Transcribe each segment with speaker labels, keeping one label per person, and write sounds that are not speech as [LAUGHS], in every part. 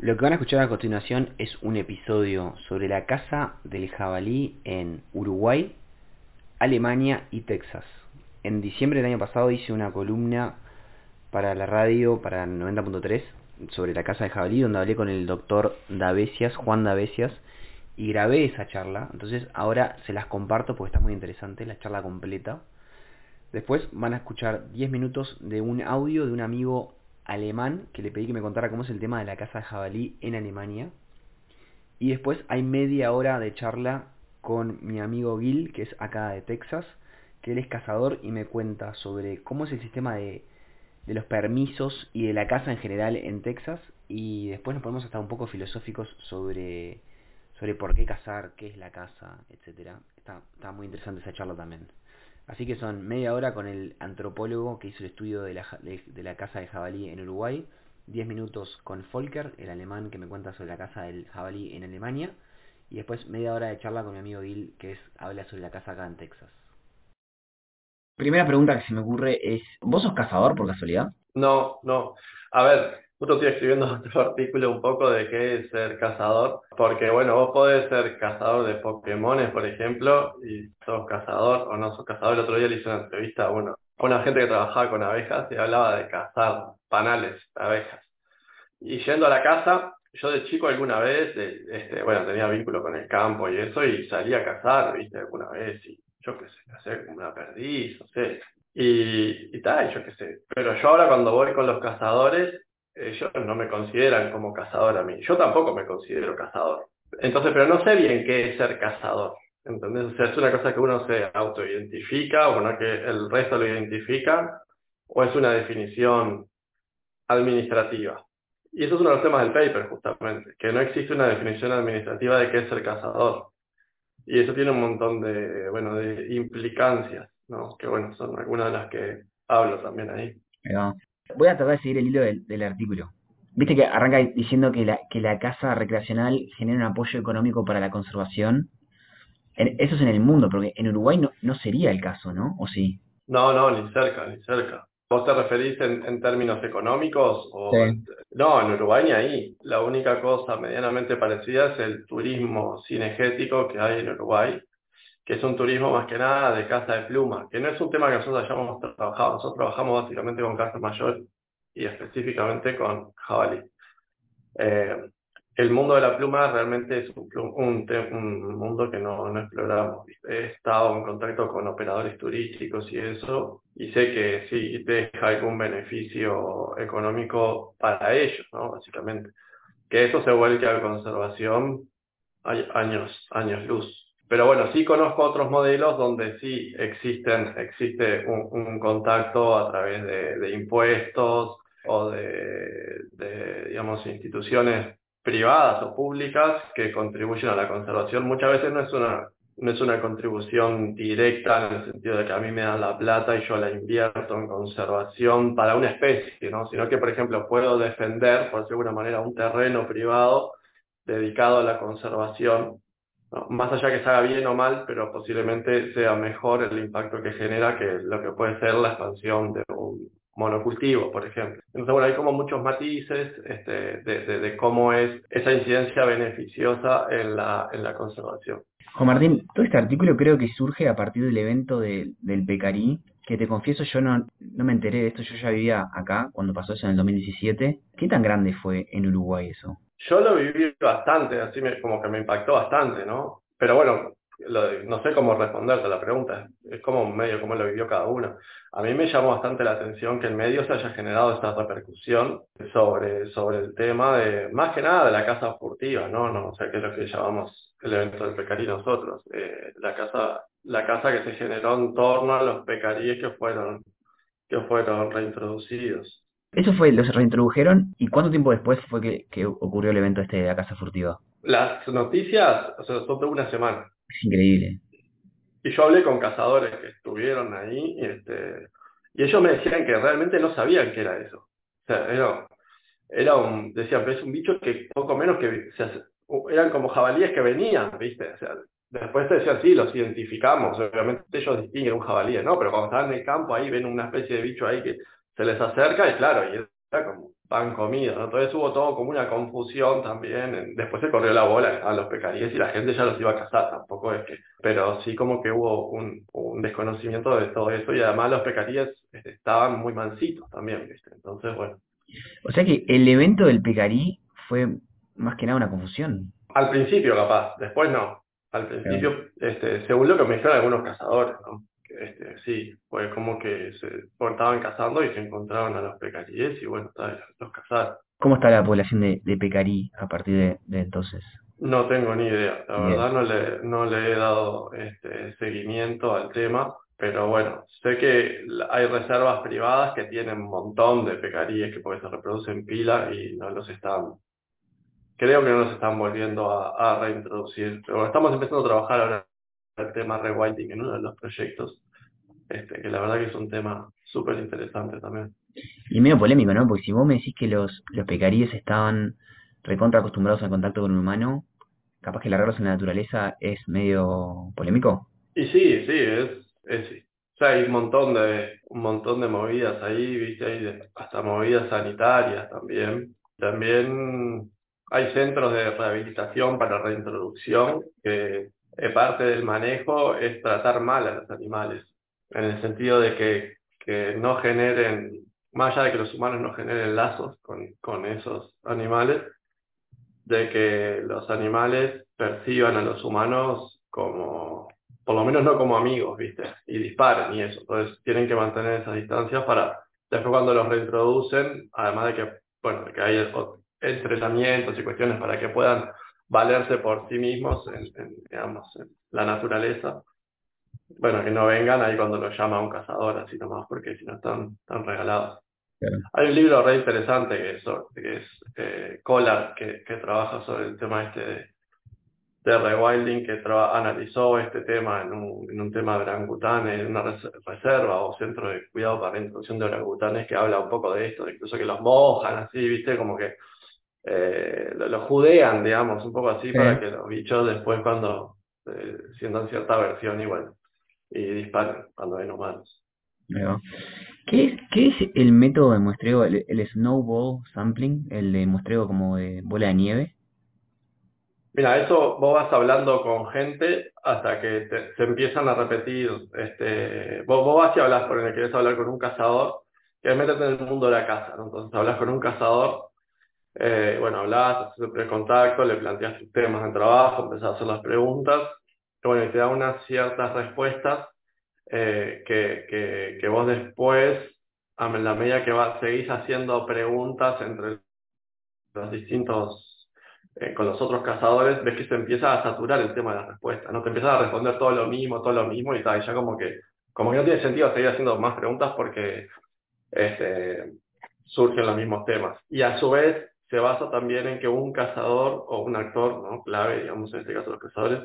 Speaker 1: Lo que van a escuchar a continuación es un episodio sobre la caza del jabalí en Uruguay, Alemania y Texas. En diciembre del año pasado hice una columna para la radio, para 90.3, sobre la caza del jabalí, donde hablé con el doctor Davesias, Juan Davesias, y grabé esa charla. Entonces ahora se las comparto porque está muy interesante, la charla completa. Después van a escuchar 10 minutos de un audio de un amigo alemán que le pedí que me contara cómo es el tema de la caza de jabalí en Alemania. Y después hay media hora de charla con mi amigo Gil, que es acá de Texas, que él es cazador y me cuenta sobre cómo es el sistema de, de los permisos y de la caza en general en Texas. Y después nos ponemos hasta un poco filosóficos sobre, sobre por qué cazar, qué es la caza, etcétera Está, está muy interesante esa charla también. Así que son media hora con el antropólogo que hizo el estudio de la, de, de la caza de jabalí en Uruguay, 10 minutos con Volker, el alemán que me cuenta sobre la caza del jabalí en Alemania, y después media hora de charla con mi amigo Gil que es, habla sobre la caza acá en Texas. Primera pregunta que se me ocurre es, ¿vos sos cazador por casualidad?
Speaker 2: No, no. A ver, justo estoy escribiendo [LAUGHS] otro artículo un poco de qué es ser cazador, porque bueno, vos podés ser cazador de Pokémones, por ejemplo, y sos cazador o no sos cazador. El otro día le hice una entrevista a uno, a una gente que trabajaba con abejas y hablaba de cazar panales abejas. Y yendo a la casa, yo de chico alguna vez, este, bueno, tenía vínculo con el campo y eso, y salía a cazar, viste, alguna vez, y yo qué sé, cazé como una perdiz, no sé, y, y tal, yo qué sé. Pero yo ahora cuando voy con los cazadores, ellos no me consideran como cazador a mí. Yo tampoco me considero cazador. Entonces, pero no sé bien qué es ser cazador. ¿Entendés? O sea, es una cosa que uno se autoidentifica, o no que el resto lo identifica, o es una definición administrativa. Y eso es uno de los temas del paper, justamente, que no existe una definición administrativa de qué es ser cazador. Y eso tiene un montón de, bueno, de implicancias, ¿no? Que bueno, son algunas de las que hablo también ahí.
Speaker 1: Voy a tratar de seguir el hilo del, del artículo. Viste que arranca diciendo que la, que la caza recreacional genera un apoyo económico para la conservación. En, eso es en el mundo, porque en Uruguay no, no sería el caso, ¿no? ¿O sí?
Speaker 2: No, no, ni cerca, ni cerca. ¿Vos te referís en, en términos económicos? O
Speaker 1: Sí.
Speaker 2: No, en Uruguay ni ahí. La única cosa medianamente parecida es el turismo cinegético que hay en Uruguay, que es un turismo más que nada de caza de pluma, que no es un tema que nosotros hayamos trabajado. Nosotros trabajamos básicamente con caza mayor y específicamente con jabalí. Eh, el mundo de la pluma realmente es un, mundo que no, exploramos. He estado en contacto con operadores turísticos y eso, y sé que sí deja algún beneficio económico para ellos, ¿no? Básicamente. Que eso se vuelque a conservación hay años, años luz. Pero bueno, sí conozco otros modelos donde sí existen, existe un, contacto a través de, impuestos o de, digamos, instituciones privadas o públicas que contribuyen a la conservación. Muchas veces no es una, no es una contribución directa en el sentido de que a mí me dan la plata y yo la invierto en conservación para una especie, ¿no? Sino que, por ejemplo, puedo defender, por decirlo de alguna manera, un terreno privado dedicado a la conservación. Más allá que se haga bien o mal, pero posiblemente sea mejor el impacto que genera que lo que puede ser la expansión de un monocultivo, por ejemplo. Entonces, bueno, hay como muchos matices este, de, de, cómo es esa incidencia beneficiosa en la, en la conservación.
Speaker 1: Juan Martín, todo este artículo creo que surge a partir del evento de- del Pecarí, que te confieso yo no, no me enteré de esto, yo ya vivía acá cuando pasó eso en el 2017. ¿Qué tan grande fue en Uruguay eso?
Speaker 2: Yo lo viví bastante, así como que me impactó bastante, ¿no? Pero bueno, no sé cómo responderte a la pregunta, es como medio cómo lo vivió cada uno. A mí me llamó bastante la atención que en medio se haya generado esta repercusión sobre, sobre el tema de, más que nada de la casa furtiva, ¿no? no o sea, que es lo que llamamos el evento del pecarí nosotros, eh, la casa, la casa que se generó en torno a los pecaríes que fueron, que fueron reintroducidos.
Speaker 1: Eso fue, los reintrodujeron y cuánto tiempo después fue que, que ocurrió el evento este de la casa furtiva.
Speaker 2: Las noticias, o sea, son de una semana.
Speaker 1: Es increíble.
Speaker 2: Y yo hablé con cazadores que estuvieron ahí y, este, y ellos me decían que realmente no sabían qué era eso. O sea, era, era un, decían, es un bicho que poco menos que, o sea, eran como jabalíes que venían, ¿viste? O sea, después te decían, sí, los identificamos, obviamente ellos distinguen un jabalí, ¿no? Pero cuando estaban en el campo ahí ven una especie de bicho ahí que se les acerca y claro, y era como, pan comido, ¿no? Entonces hubo todo como una confusión también. Después se corrió la bola a los pecaríes y la gente ya los iba a cazar, tampoco es que. Pero sí como que hubo un, un desconocimiento de todo eso y además los pecaríes este, estaban muy mansitos también, ¿viste? Entonces, bueno.
Speaker 1: O sea que el evento del pecarí fue más que nada una confusión.
Speaker 2: Al principio, capaz, después no. Al principio, este, según lo que me dijeron algunos cazadores, ¿no? Este, sí, fue como que se estaban cazando y se encontraron a los pecaríes y bueno, los cazaron.
Speaker 1: ¿Cómo está la población de, de pecarí a partir de, entonces?
Speaker 2: No tengo ni idea, la verdad no le, no le he dado este, seguimiento al tema, pero bueno, sé que hay reservas privadas que tienen un montón de pecaríes que porque se reproducen pila y no los están, creo que no los están volviendo a, a reintroducir, pero estamos empezando a trabajar ahora el tema rewilding en uno de los proyectos, este, que la verdad que es un tema súper interesante también.
Speaker 1: Y medio polémico, ¿no? Porque si vos me decís que los, los pecaríes estaban recontra acostumbrados al contacto con un humano, capaz que largarlos en la naturaleza es medio polémico.
Speaker 2: Y sí, sí, es, es O sea, hay un montón de, un montón de movidas ahí, viste, hay hasta movidas sanitarias también. También hay centros de rehabilitación para reintroducción que parte del manejo es tratar mal a los animales, en el sentido de que, que no generen, más allá de que los humanos no generen lazos con, con esos animales, de que los animales perciban a los humanos como, por lo menos no como amigos, ¿viste? Y disparen y eso. Entonces tienen que mantener esas distancias para, después cuando los reintroducen, además de que, bueno, que hay entrenamientos y cuestiones para que puedan valerse por sí mismos digamos, en la naturaleza. Bueno, que no vengan ahí cuando los llama un cazador, así nomás, porque si no están, están regalados. Hay un libro re interesante que es, que es eh, Collard, que, que, trabaja sobre el tema este de, de rewilding, que analizó este tema en un, en un tema de orangutanes, en una reserva o centro de cuidado para la introducción de orangutanes, que habla un poco de esto, incluso que los mojan así, viste, como que eh, lo, judean, digamos, un poco así, para que los bichos después cuando eh, sientan cierta versión igual y disparen cuando ven humanos.
Speaker 1: ¿Qué es, ¿Qué es el método de muestreo, el, snowball sampling, el de muestreo como de bola de nieve?
Speaker 2: Mira, eso vos vas hablando con gente hasta que se empiezan a repetir. Este, vos, vos vas y hablas, por el que querés hablar con un cazador, que métete en el mundo de la caza. Entonces hablas con un cazador eh, bueno, hablas, haces el contacto, le planteas tus temas de trabajo, empezás a hacer las preguntas, bueno, y te da unas ciertas respuestas eh, que, que, que, vos después, a la medida que seguís haciendo preguntas entre los distintos, eh, con los otros cazadores, ves que se empieza a saturar el tema de las respuestas, ¿no? Te empiezas a responder todo lo mismo, todo lo mismo, y, tal, y ya como que, como que no tiene sentido seguir haciendo más preguntas porque este, surgen los mismos temas. Y a su vez, se basa también en que un cazador o un actor ¿no? clave, digamos en este caso los cazadores,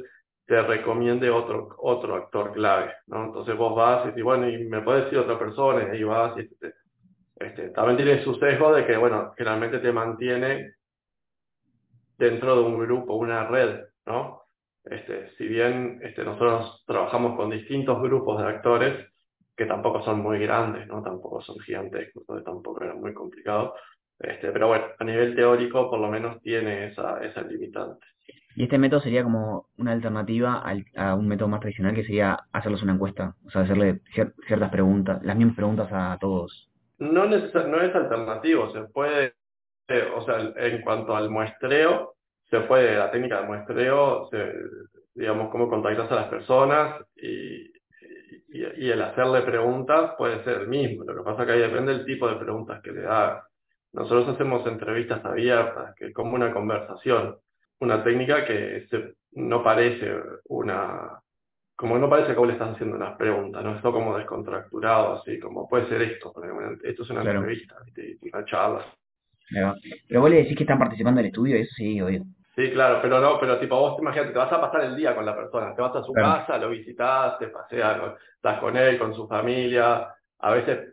Speaker 2: te recomiende otro, otro actor clave, ¿no? Entonces vos vas y dices, bueno, y me puede decir otra persona, y vas y este, este, también tiene su sesgo de que, bueno, generalmente te mantiene dentro de un grupo, una red, ¿no? Este, si bien este, nosotros trabajamos con distintos grupos de actores, que tampoco son muy grandes, ¿no? Tampoco son gigantescos, tampoco era muy complicado, este, pero bueno, a nivel teórico por lo menos tiene esa, esa limitante.
Speaker 1: Y este método sería como una alternativa al, a un método más tradicional que sería hacerles una encuesta, o sea, hacerle ciertas preguntas, las mismas preguntas a todos.
Speaker 2: No, no es alternativo, se puede, eh, o sea, en cuanto al muestreo, se puede, la técnica de muestreo, se, digamos, cómo contactas a las personas y, y, el hacerle preguntas puede ser el mismo. Lo que pasa es que ahí depende del tipo de preguntas que le das. Nosotros hacemos entrevistas abiertas, que es como una conversación, una técnica que se, no parece una, como no parece que vos le estás haciendo unas preguntas, no está como descontracturado, así como puede ser esto, esto es una entrevista, una charla.
Speaker 1: Pero vos le decís que están participando en el estudio, eso sí, obvio.
Speaker 2: Sí, claro, pero no, pero tipo vos imagínate, te vas a pasar el día con la persona, te vas a su casa, lo visitas, te paseas, estás con él, con su familia, a veces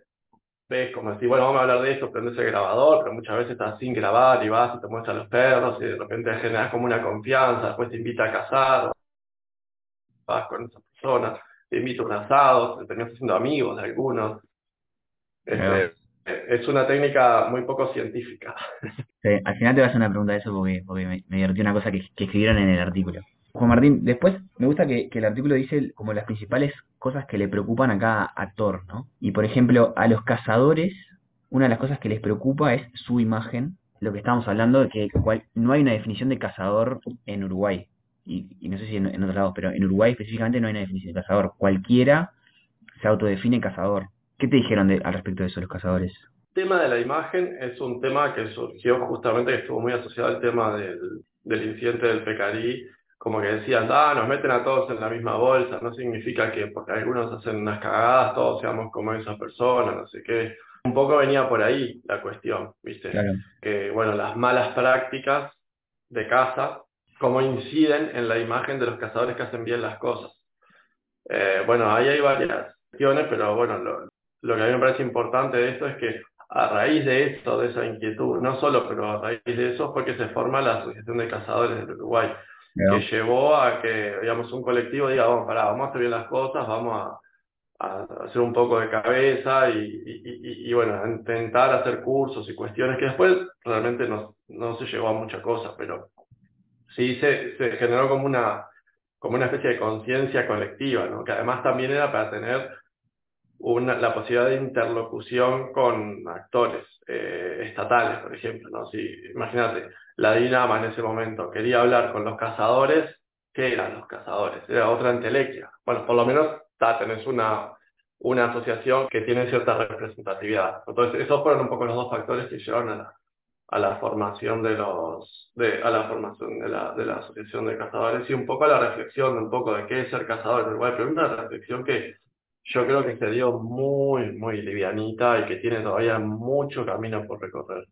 Speaker 2: ves como decir, bueno, vamos a hablar de esto, prendes el grabador, pero muchas veces estás sin grabar y vas y te muestras los perros y de repente generas como una confianza, después te invita a casar, vas con esa persona, te invita a un asado, te terminas haciendo amigos de algunos. Este, es una técnica muy poco científica.
Speaker 1: al final te vas a hacer una pregunta de eso porque, porque me, me divertí una cosa que, que, escribieron en el artículo. Juan Martín, después me gusta que, el artículo dice como las principales cosas que le preocupan a cada actor, ¿no? Y por ejemplo, a los cazadores, una de las cosas que les preocupa es su imagen, lo que estábamos hablando de que no hay una definición de cazador en Uruguay. Y, no sé si en, otros lados, pero en Uruguay específicamente no hay una definición de cazador. Cualquiera se autodefine cazador. ¿Qué te dijeron al respecto de eso los cazadores?
Speaker 2: El tema de la imagen es un tema que surgió justamente, que estuvo muy asociado al tema del, del incidente del Pecarí, como que decían, ah, nos meten a todos en la misma bolsa, no significa que porque algunos hacen unas cagadas, todos seamos como esa persona, no sé qué. Un poco venía por ahí la cuestión, ¿viste? Que, bueno, las malas prácticas de caza, cómo inciden en la imagen de los cazadores que hacen bien las cosas. Eh, bueno, ahí hay varias cuestiones, pero bueno, lo, lo que a mí me parece importante de esto es que a raíz de eso, de esa inquietud, no solo, pero a raíz de eso fue que se forma la Asociación de Cazadores del Uruguay, que llevó a que, digamos, un colectivo diga, vamos, pará, vamos a hacer bien las cosas, vamos a, hacer un poco de cabeza y, y, bueno, intentar hacer cursos y cuestiones que después realmente no, no se llegó a mucha cosa, pero sí se, se generó como una, como una especie de conciencia colectiva, ¿no? que además también era para tener una, la posibilidad de interlocución con actores eh, estatales, por ejemplo. ¿no? Si, imagínate, la Dinama en ese momento quería hablar con los cazadores, ¿qué eran los cazadores? Era otra entelequia. Bueno, por lo menos ta, tenés una, una asociación que tiene cierta representatividad. Entonces, esos fueron un poco los dos factores que llevaron a la, a la formación de los de, a la formación de la, de la asociación de cazadores y un poco a la reflexión un poco de qué es ser cazador pero una reflexión que yo creo que se dio muy, muy livianita y que tiene todavía mucho camino por recorrer.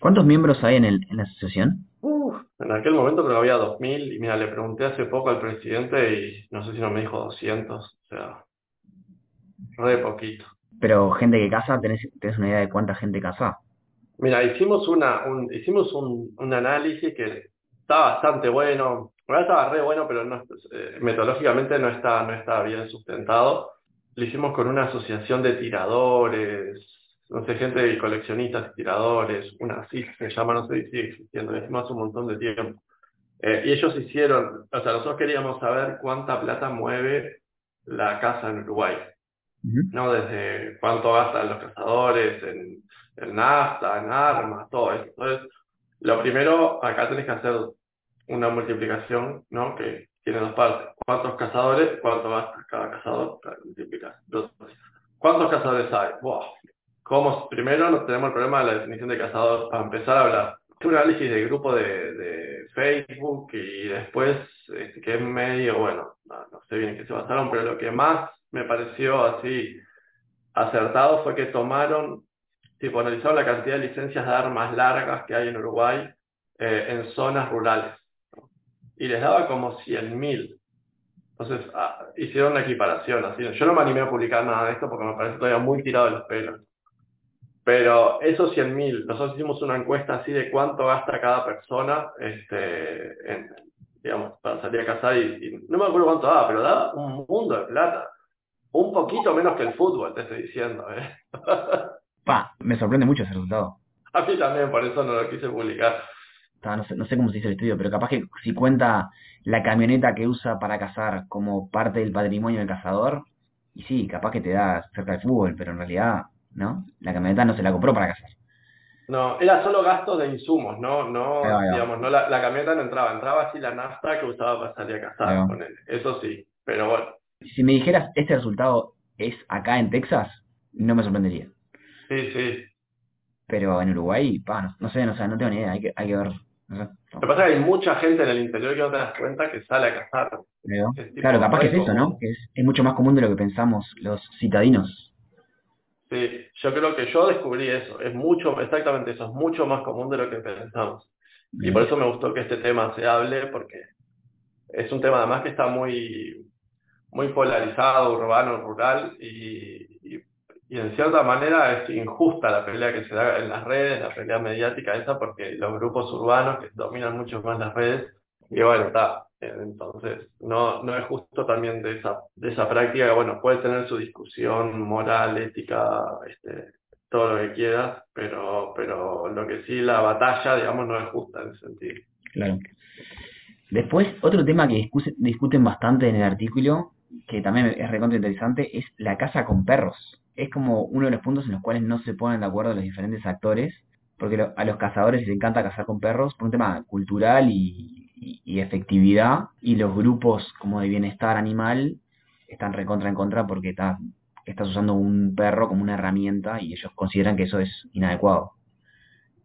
Speaker 1: ¿Cuántos miembros hay en, el, en la asociación?
Speaker 2: Uf, en aquel momento creo que había 2.000 y mira, le pregunté hace poco al presidente y no sé si no me dijo 200, o sea, re poquito.
Speaker 1: Pero gente que casa, ¿tenés, tenés una idea de cuánta gente casa?
Speaker 2: Mira, hicimos una un, hicimos un, un análisis que está bastante bueno, bueno, estaba re bueno, pero no, eh, metodológicamente no está, no está bien sustentado lo hicimos con una asociación de tiradores, no sé, gente de coleccionistas y tiradores, una así se llama, no sé si sigue existiendo, lo hicimos hace un montón de tiempo. Eh, y ellos hicieron, o sea, nosotros queríamos saber cuánta plata mueve la casa en Uruguay, ¿no? Desde cuánto gastan los cazadores en, en nafta, en armas, todo eso. Entonces, lo primero, acá tenés que hacer una multiplicación, ¿no? Que tiene dos partes. ¿Cuántos cazadores? ¿Cuánto gasta cada cazador? ¿Cuántos cazadores hay? ¿Cómo? Primero tenemos el problema de la definición de cazador. Para empezar a hablar, un análisis de grupo de, de Facebook y después este, que es medio, bueno, no, sé bien en qué se basaron, pero lo que más me pareció así acertado fue que tomaron, tipo, analizaron la cantidad de licencias de armas largas que hay en Uruguay eh, en zonas rurales y les daba como 100.000. Entonces ah, hicieron una equiparación. Así. Yo no me animé a publicar nada de esto porque me parece todavía muy tirado de los pelos. Pero esos 100.000, nosotros hicimos una encuesta así de cuánto gasta cada persona este, en, digamos, para salir a cazar y, no me acuerdo cuánto daba, pero daba un mundo de plata. Un poquito menos que el fútbol, te estoy diciendo. ¿eh? [LAUGHS]
Speaker 1: Pa, me sorprende mucho ese resultado.
Speaker 2: A mí también, por eso no lo quise publicar
Speaker 1: no sé, no sé cómo se hizo el estudio, pero capaz que si cuenta la camioneta que usa para cazar como parte del patrimonio del cazador, y sí, capaz que te da cerca del fútbol, pero en realidad, ¿no? La camioneta no se la compró para cazar.
Speaker 2: No, era solo gasto de insumos, no, no, digamos, no la, camioneta no entraba, entraba así la nafta que usaba para salir a cazar, con él. eso sí, pero bueno.
Speaker 1: Si me dijeras este resultado es acá en Texas, no me sorprendería.
Speaker 2: Sí, sí.
Speaker 1: Pero en Uruguay, pa, no, sé, no sé, no tengo ni idea, hay que, hay que ver
Speaker 2: lo que pasa es que hay mucha gente en el interior que no te das cuenta que sale a cazar.
Speaker 1: claro, capaz que es eso, ¿no? Que es, mucho más común de lo que pensamos los citadinos.
Speaker 2: Sí, yo creo que yo descubrí eso. Es mucho, exactamente eso, es mucho más común de lo que pensamos. Y por eso me gustó que este tema se hable, porque es un tema además que está muy, muy polarizado, urbano, rural, y, y en cierta manera es injusta la pelea que se da en las redes, la pelea mediática esa, porque los grupos urbanos que dominan mucho más las redes, y bueno, está. Entonces, no, no es justo también de esa, de esa práctica que, bueno, puede tener su discusión moral, ética, este, todo lo que quieras, pero, pero lo que sí la batalla, digamos, no es justa en ese sentido.
Speaker 1: Claro. Después, otro tema que discuten bastante en el artículo, que también es recontra interesante, es la casa con perros. Es como uno de los puntos en los cuales no se ponen de acuerdo los diferentes actores, porque a los cazadores les encanta cazar con perros por un tema cultural y, efectividad, y los grupos como de bienestar animal están recontra en contra porque está, estás usando un perro como una herramienta y ellos consideran que eso es inadecuado.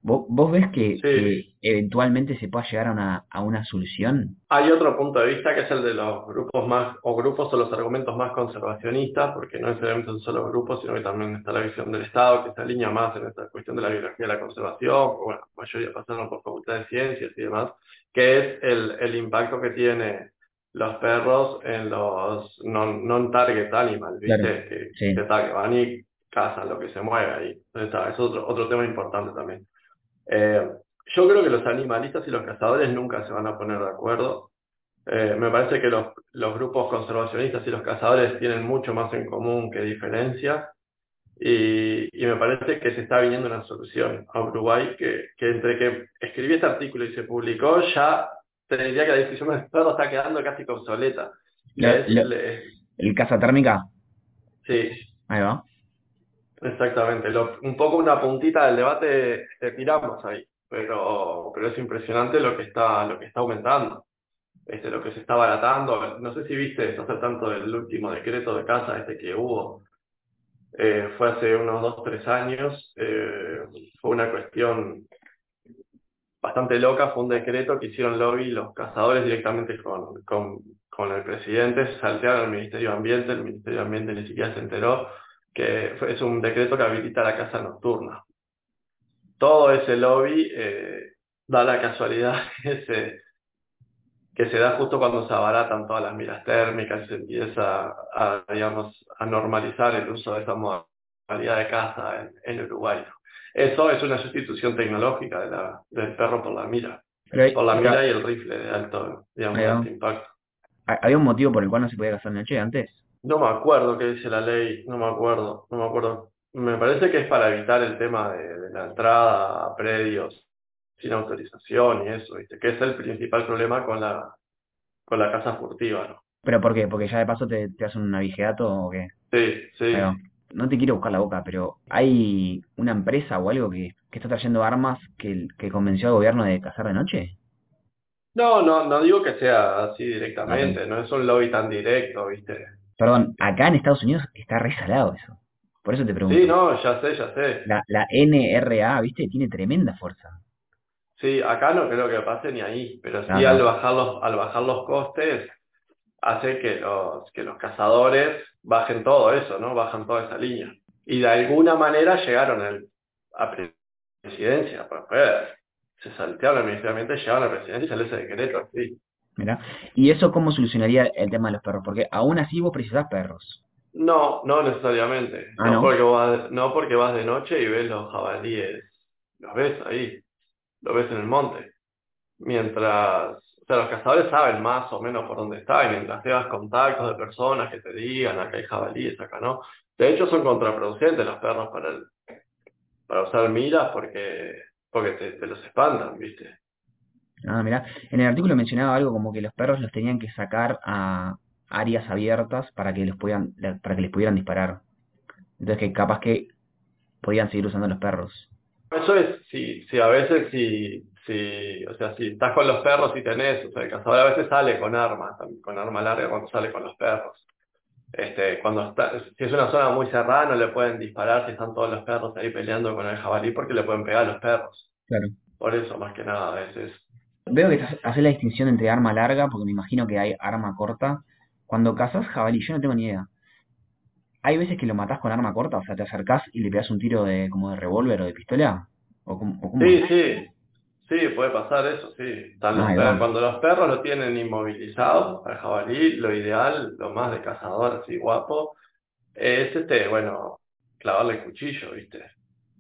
Speaker 1: ¿Vos, vos ves que, eventualmente se pueda llegar a una, a una solución?
Speaker 2: Hay otro punto de vista que es el de los grupos más, o grupos o los argumentos más conservacionistas, porque no necesariamente son solo grupos, sino que también está la visión del Estado, que se alinea más en esta cuestión de la biología de la conservación, bueno, la mayoría pasaron por facultad de ciencias y demás, que es el, el impacto que tiene los perros en los non-target animals, ¿viste? Que, van y cazan lo que se mueve ahí. Entonces, es otro, otro tema importante también. Eh, yo creo que los animalistas y los cazadores nunca se van a poner de acuerdo. Eh, me parece que los, los, grupos conservacionistas y los cazadores tienen mucho más en común que diferencias. Y, y, me parece que se está viniendo una solución a Uruguay que, que entre que escribí este artículo y se publicó ya te diría que la discusión del perro está quedando casi obsoleta.
Speaker 1: ¿El casa térmica?
Speaker 2: Sí.
Speaker 1: Ahí va.
Speaker 2: Exactamente. un poco una puntita del debate te tiramos ahí, pero, pero es impresionante lo que está, lo que está aumentando. Este, lo que se está baratando. No sé si viste hace tanto del último decreto de casa este que hubo. Eh, fue hace unos dos, tres años. Eh, fue una cuestión bastante loca, fue un decreto que hicieron lobby los cazadores directamente con, con, con el presidente, saltearon al Ministerio de Ambiente, el Ministerio de Ambiente ni siquiera se enteró, que es un decreto que habilita la caza nocturna. Todo ese lobby eh, da la casualidad [LAUGHS] que se, que se da justo cuando se abaratan todas las miras térmicas y se empieza a, digamos, a normalizar el uso de esa modalidad de caza en, en Uruguay. Eso es una sustitución tecnológica de la, del perro por la mira. por la mira y el rifle de alto, digamos, impacto.
Speaker 1: ¿Había un motivo por el cual no se podía cazar noche antes?
Speaker 2: No me acuerdo qué dice la ley, no me acuerdo, no me acuerdo. Me parece que es para evitar el tema de, la entrada a predios sin autorización y eso, ¿viste? Que es el principal problema con la con la caza furtiva, ¿no?
Speaker 1: ¿Pero por qué? ¿Porque ya de paso te, te hacen un navigeato o qué?
Speaker 2: Sí, sí
Speaker 1: no te quiero buscar la boca, pero hay una empresa o algo que, que está trayendo armas que, que convenció al gobierno de cazar de noche.
Speaker 2: No, no, no digo que sea así directamente, no es un lobby tan directo, ¿viste?
Speaker 1: Perdón, acá en Estados Unidos está resalado eso. Por eso te pregunto.
Speaker 2: Sí, no, ya sé, ya sé.
Speaker 1: La, la NRA, ¿viste? Tiene tremenda fuerza.
Speaker 2: Sí, acá no creo que pase ni ahí, pero sí al bajar los, al bajar los costes hace que los, que los cazadores bajen todo eso, ¿no? Bajan toda esa línea. Y de alguna manera llegaron al, a presidencia, pues, se saltearon administrativamente, llegaron a la presidencia y salió ese decreto, sí.
Speaker 1: ¿Y eso cómo solucionaría el tema de los perros? Porque aún así vos precisás perros.
Speaker 2: No, no necesariamente. Ah, no, Porque vas, no porque vas de noche y ves los jabalíes, los ves ahí, los ves en el monte. Mientras o sea, los cazadores saben más o menos por dónde está y mientras tengas contactos de personas que te digan acá hay jabalíes, acá no. De hecho son contraproducentes los perros para el, para usar miras porque, porque te, los espantan, ¿viste?
Speaker 1: Ah, mira, en el artículo mencionaba algo como que los perros los tenían que sacar a áreas abiertas para que los puedan, para que les pudieran disparar. Entonces que capaz que podían seguir usando los perros.
Speaker 2: Eso es, si, si a veces si, si, o sea, si estás con los perros y tenés, o sea, el cazador a veces sale con armas, con arma larga cuando sale con los perros. Este, cuando está, si es una zona muy cerrada no le pueden disparar si están todos los perros ahí peleando con el jabalí porque le pueden pegar a los perros.
Speaker 1: Claro.
Speaker 2: Por eso, más que nada, a veces.
Speaker 1: Veo que haces la distinción entre arma larga, porque me imagino que hay arma corta. Cuando cazas jabalí, yo no tengo ni idea. ¿Hay veces que lo matás con arma corta? O sea, te acercás y le pegas un tiro de como de revólver o de pistola? ¿O
Speaker 2: Sí, sí. Sí, puede pasar eso, sí. Ah, cuando los perros lo tienen inmovilizado, al jabalí, lo ideal, lo más de cazador así guapo, es este, bueno, clavarle el cuchillo, ¿viste?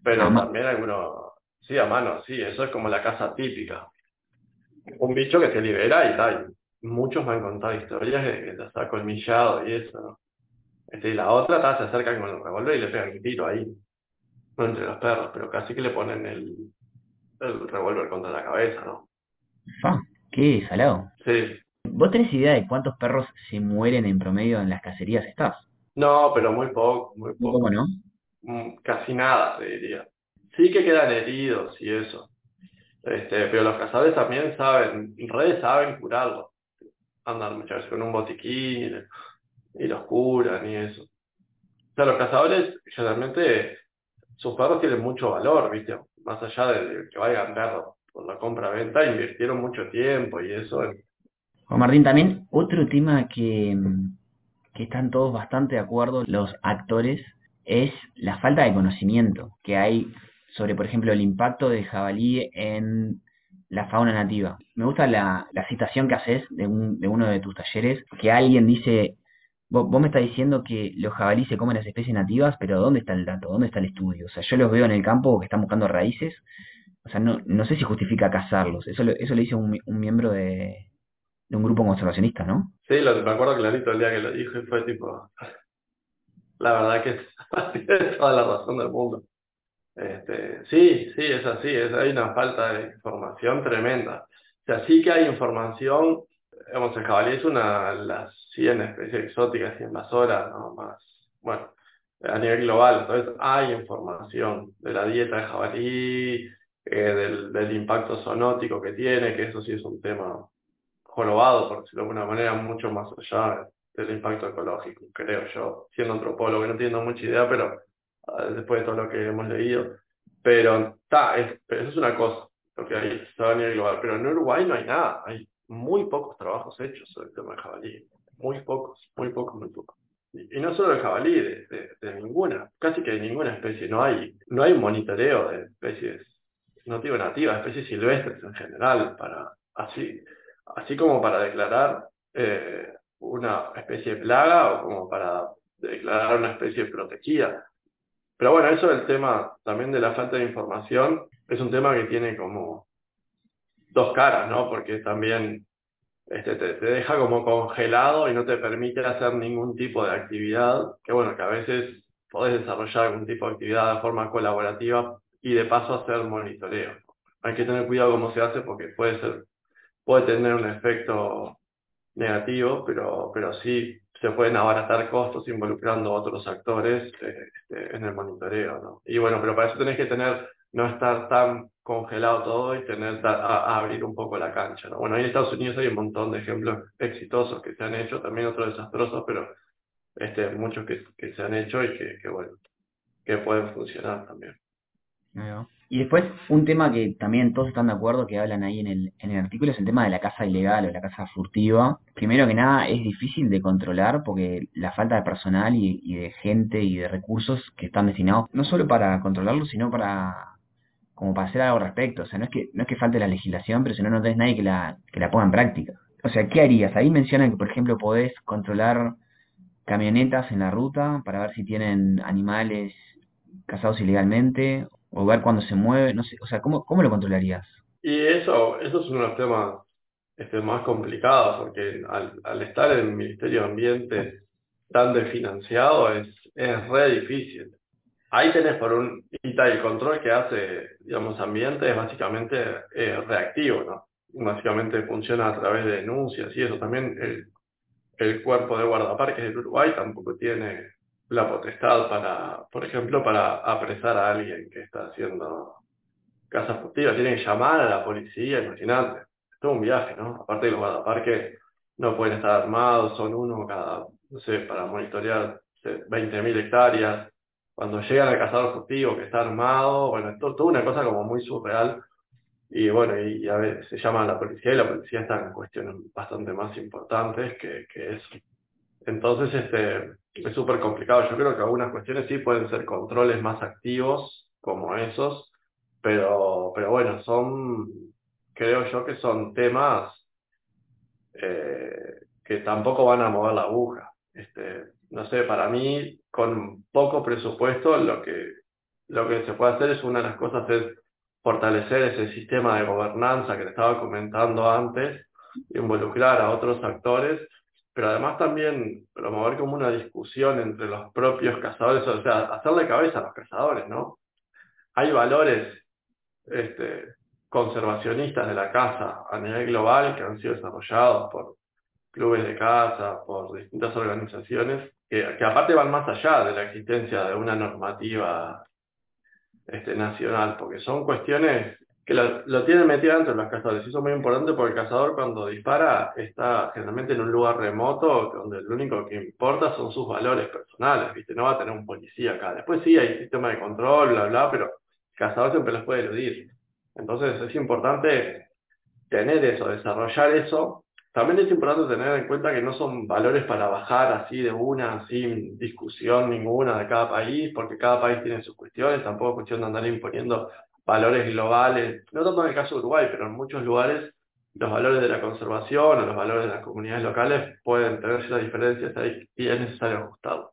Speaker 2: Pero también algunos, sí, a mano, sí, eso es como la caza típica. Un bicho que se libera y tal. Muchos me han contado historias de que te está colmillado y eso, ¿no? Este, y la otra se acerca con el revólver y le pegan un tiro ahí. no entre los perros, pero casi que le ponen el, el revólver contra la cabeza, ¿no?
Speaker 1: Qué salado.
Speaker 2: Sí.
Speaker 1: ¿Vos tenés idea de cuántos perros se mueren en promedio en las cacerías estas?
Speaker 2: No, pero muy poco, muy poco.
Speaker 1: ¿Cómo no?
Speaker 2: Mm, Casi nada, te diría. Sí que quedan heridos y eso. Este, pero los cazadores también saben, redes saben curarlo. Andan muchas veces con un botiquín y, los curan y eso. O sea, los cazadores generalmente sus perros tienen mucho valor, ¿viste? Más allá de que vayan perros por la compra-venta, invirtieron mucho tiempo y eso. en-
Speaker 1: Juan Martín, también otro tema que, que están todos bastante de acuerdo los actores es la falta de conocimiento que hay sobre, por ejemplo, el impacto del jabalí en la fauna nativa. Me gusta la, la citación que haces de, un, de uno de tus talleres, que alguien dice, vos, vos me estás diciendo que los jabalíes se comen las especies nativas, pero ¿dónde está el dato? ¿Dónde está el estudio? O sea, yo los veo en el campo que están buscando raíces, o sea, no, no sé si justifica cazarlos. Eso, lo- eso lo dice un, un miembro de, un grupo conservacionista, ¿no?
Speaker 2: Sí, lo, me acuerdo clarito el día que lo dijo y fue tipo, [LAUGHS] la verdad que [LAUGHS] tiene toda la razón del mundo. Este, sí, sí, es así, hay una falta de información tremenda. O sea, sí que hay información, digamos, el jabalí es una de las 100 especies exóticas y invasoras, ¿no? Más, bueno, a nivel global, entonces hay información de la dieta de jabalí, eh, del, del impacto zoonótico que tiene, que eso sí es un tema jorobado, por decirlo de alguna manera, mucho más allá del impacto ecológico, creo yo, siendo antropólogo, no entiendo mucha idea, pero después de todo lo que hemos leído. Pero está, es, pero eso es una cosa, lo que hay está a nivel global. Pero en Uruguay no hay nada, hay muy pocos trabajos hechos sobre el tema del jabalí, muy pocos, muy pocos, muy pocos. Y, no solo el jabalí, de, ninguna, casi que de ninguna especie, no hay, no hay monitoreo de especies, no digo nativas, especies silvestres en general, para así, así como para declarar eh, una especie plaga o como para declarar una especie protegida. Pero bueno, eso del tema también de la falta de información es un tema que tiene como dos caras, ¿no? Porque también este, te, te deja como congelado y no te permite hacer ningún tipo de actividad, que bueno, que a veces podés desarrollar algún tipo de actividad de forma colaborativa y de paso hacer monitoreo. Hay que tener cuidado cómo se hace porque puede ser, puede tener un efecto negativo, pero, pero sí se pueden abaratar costos involucrando a otros actores eh, este, en el monitoreo. Y bueno, pero para eso tenés que tener, no estar tan congelado todo y tener a, abrir un poco la cancha, ¿no? Bueno, ahí en Estados Unidos hay un montón de ejemplos exitosos que se han hecho, también otros desastrosos, pero este, muchos que, que se han hecho y que bueno, que pueden funcionar también.
Speaker 1: Y después, un tema que también todos están de acuerdo que hablan ahí en el, en el artículo es el tema de la caza ilegal o la caza furtiva. Primero que nada, es difícil de controlar porque la falta de personal y, de gente y de recursos que están destinados no solo para controlarlo, sino para como para hacer algo al respecto. O sea, no es que no es que falte la legislación, pero si no, no tenés nadie que la, que la ponga en práctica. O sea, ¿qué harías? Ahí mencionan que, por ejemplo, podés controlar camionetas en la ruta para ver si tienen animales cazados ilegalmente o ver cuándo se mueve, no sé, o sea, ¿cómo, cómo lo controlarías?
Speaker 2: Y eso, eso es uno de los temas este, más complicados, porque al, estar en el Ministerio de Ambiente tan desfinanciado es, es re difícil. Ahí tenés por un, y el control que hace, digamos, ambiente es básicamente reactivo, ¿no? Básicamente funciona a través de denuncias y eso. También el, el cuerpo de guardaparques del Uruguay tampoco tiene la potestad para, por ejemplo, para apresar a alguien que está haciendo caza furtiva. Tienen que llamar a la policía, imagínate. Es todo un viaje, ¿no? Aparte de los guardaparques no pueden estar armados, son uno cada, no sé, para monitorear no sé, 20.000 hectáreas. Cuando llegan al cazador furtivo que está armado, bueno, es to- toda una cosa como muy surreal. Y bueno, y, y a veces se llama a la policía y la policía está en cuestiones bastante más importantes que, que eso. Entonces, este, es súper complicado. Yo creo que algunas cuestiones sí pueden ser controles más activos, como esos, pero, pero bueno, son, creo yo que son temas eh, que tampoco van a mover la aguja. Este, no sé, para mí, con poco presupuesto, lo que, lo que se puede hacer es una de las cosas es fortalecer ese sistema de gobernanza que te estaba comentando antes, involucrar a otros actores, pero además también promover como una discusión entre los propios cazadores, o sea, hacerle cabeza a los cazadores, ¿no? hay valores este, conservacionistas de la casa a nivel global que han sido desarrollados por clubes de casa, por distintas organizaciones, que, aparte van más allá de la existencia de una normativa este, nacional, porque son cuestiones que lo, tienen metido dentro de los cazadores. Eso es muy importante porque el cazador cuando dispara está generalmente en un lugar remoto donde lo único que importa son sus valores personales, ¿viste? No va a tener un policía acá. Después sí hay sistema de control, bla, bla, pero el cazador siempre los puede eludir. Entonces es importante tener eso, desarrollar eso. También es importante tener en cuenta que no son valores para bajar así de una, sin discusión ninguna de cada país, porque cada país tiene sus cuestiones, tampoco es cuestión de andar imponiendo valores globales, no tanto en el caso de Uruguay, pero en muchos lugares los valores de la conservación o los valores de las comunidades locales pueden tener ciertas diferencias y es necesario ajustarlo.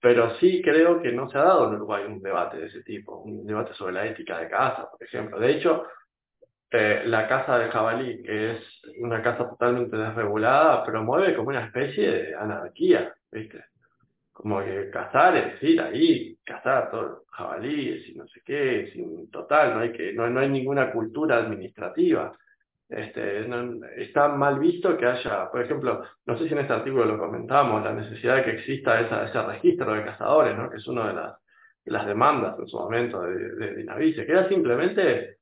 Speaker 2: Pero sí creo que no se ha dado en Uruguay un debate de ese tipo, un debate sobre la ética de casa, por ejemplo. De hecho, eh, la casa del jabalí, que es una casa totalmente desregulada, promueve como una especie de anarquía, ¿viste? Como que cazar es ir ahí, cazar todos jabalíes y no sé qué, sin total, no hay que, no, no hay ninguna cultura administrativa. Este, está mal visto que haya, por ejemplo, no sé si en este artículo lo comentamos, la necesidad de que exista esa, ese registro de cazadores, ¿no? que es una de las, las demandas en su momento de, de, Dinavice, que simplemente,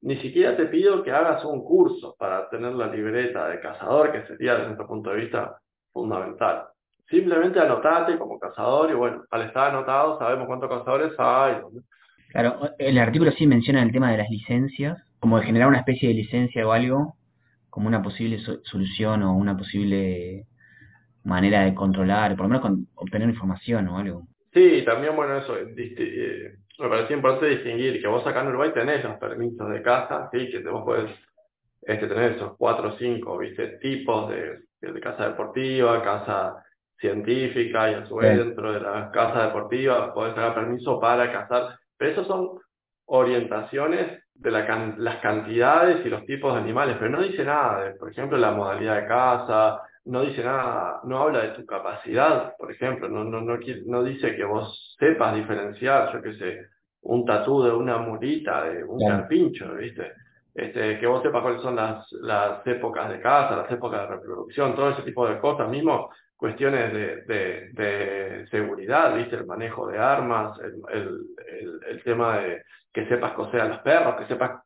Speaker 2: ni siquiera te pido que hagas un curso para tener la libreta de cazador, que sería desde nuestro punto de vista fundamental. Simplemente anotate como cazador y bueno, al estar anotado sabemos cuántos cazadores hay.
Speaker 1: Claro, el artículo sí menciona el tema de las licencias, como de generar una especie de licencia o algo, como una posible solución o una posible manera de controlar, por lo menos con obtener información o algo.
Speaker 2: Sí, también bueno, eso, eh, me parecía importante distinguir que vos acá en Uruguay tenés los permisos de caza, sí, que vos podés este, tener esos cuatro o cinco, viste, tipos de, de casa deportiva, casa científica y a su vez dentro de la casa deportiva podés tener permiso para cazar. Pero eso son orientaciones de las cantidades y los tipos de animales, pero no dice nada de, por ejemplo, la modalidad de caza, no dice nada, no habla de tu capacidad, por ejemplo, no, no, no, no dice que vos sepas diferenciar, yo qué sé, un tatú de una murita, de un carpincho, ¿viste? Este, que vos sepas cuáles son las, las épocas de caza, las épocas de reproducción, todo ese tipo de cosas, mismo cuestiones de, de, seguridad, ¿viste? El manejo de armas, el, el, tema de que sepas coser a los perros, que sepas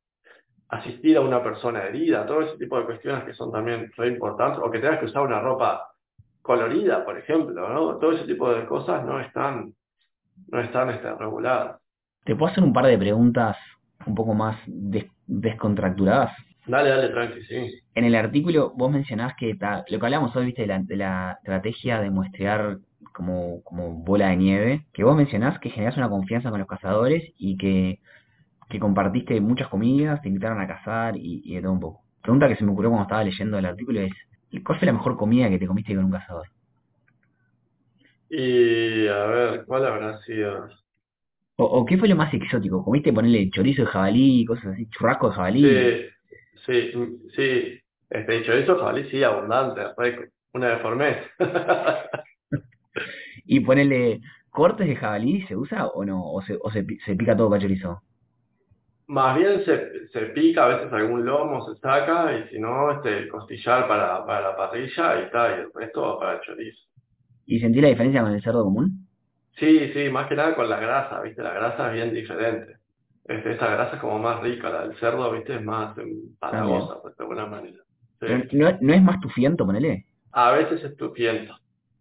Speaker 2: asistir a una persona herida, todo ese tipo de cuestiones que son también re importantes, o que tengas que usar una ropa colorida, por ejemplo, ¿no? Todo ese tipo de cosas no están, no están este, reguladas.
Speaker 1: ¿Te puedo hacer un par de preguntas un poco más descontracturadas?
Speaker 2: Dale, dale, tranqui, sí.
Speaker 1: En el artículo vos mencionás que lo que hablamos hoy, viste, de la, de la estrategia de muestrear como, como bola de nieve, que vos mencionás que generás una confianza con los cazadores y que, que compartiste muchas comidas, te invitaron a cazar y, de todo un poco. Pregunta que se me ocurrió cuando estaba leyendo el artículo es, ¿cuál fue la mejor comida que te comiste con un cazador?
Speaker 2: Y a ver, ¿cuál habrá sido?
Speaker 1: ¿O, o qué fue lo más exótico? ¿Comiste ponerle chorizo de jabalí, cosas así, churrasco de jabalí?
Speaker 2: Sí. Sí, sí, este chorizo jabalí sí, abundante, una vez por mes.
Speaker 1: ¿Y ponerle cortes de jabalí se usa o no? ¿O se, o se, se pica todo para chorizo?
Speaker 2: Más bien se, se pica, a veces algún lomo se saca y si no, este costillar para, para la parrilla y está, y el resto para el chorizo.
Speaker 1: ¿Y sentí la diferencia con el cerdo común?
Speaker 2: Sí, sí, más que nada con la grasa, ¿viste? La grasa es bien diferente. Este, esta grasa es como más rica, la del cerdo, viste, es más empalagosa, pues, de alguna manera.
Speaker 1: ¿No, ¿No es más tufiento, ponele?
Speaker 2: A veces es tufiento,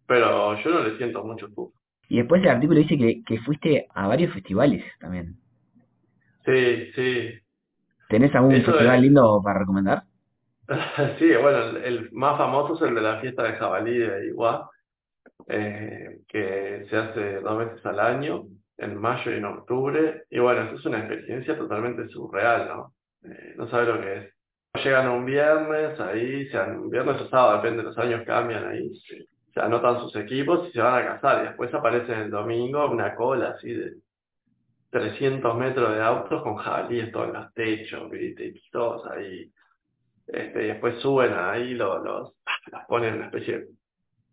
Speaker 2: pero yo no le siento mucho tufo.
Speaker 1: Y después el artículo dice que, que fuiste a varios festivales también.
Speaker 2: Sí, sí.
Speaker 1: ¿Tenés algún festival lindo para recomendar? [LAUGHS]
Speaker 2: sí, bueno, el, el, más famoso es el de la fiesta de jabalí de Iguá, eh, que se hace dos veces al año en mayo y en octubre. Y bueno, eso es una experiencia totalmente surreal, ¿no? Eh, no sabe lo que es. Llegan un viernes, ahí, sean viernes o sábado, depende, los años cambian ahí, se, anotan sus equipos y se van a casar. Y después aparece el domingo una cola así de 300 metros de autos con jabalíes todos en los techos, todos ahí. Este, y después suben ahí, los, los, ponen en una especie de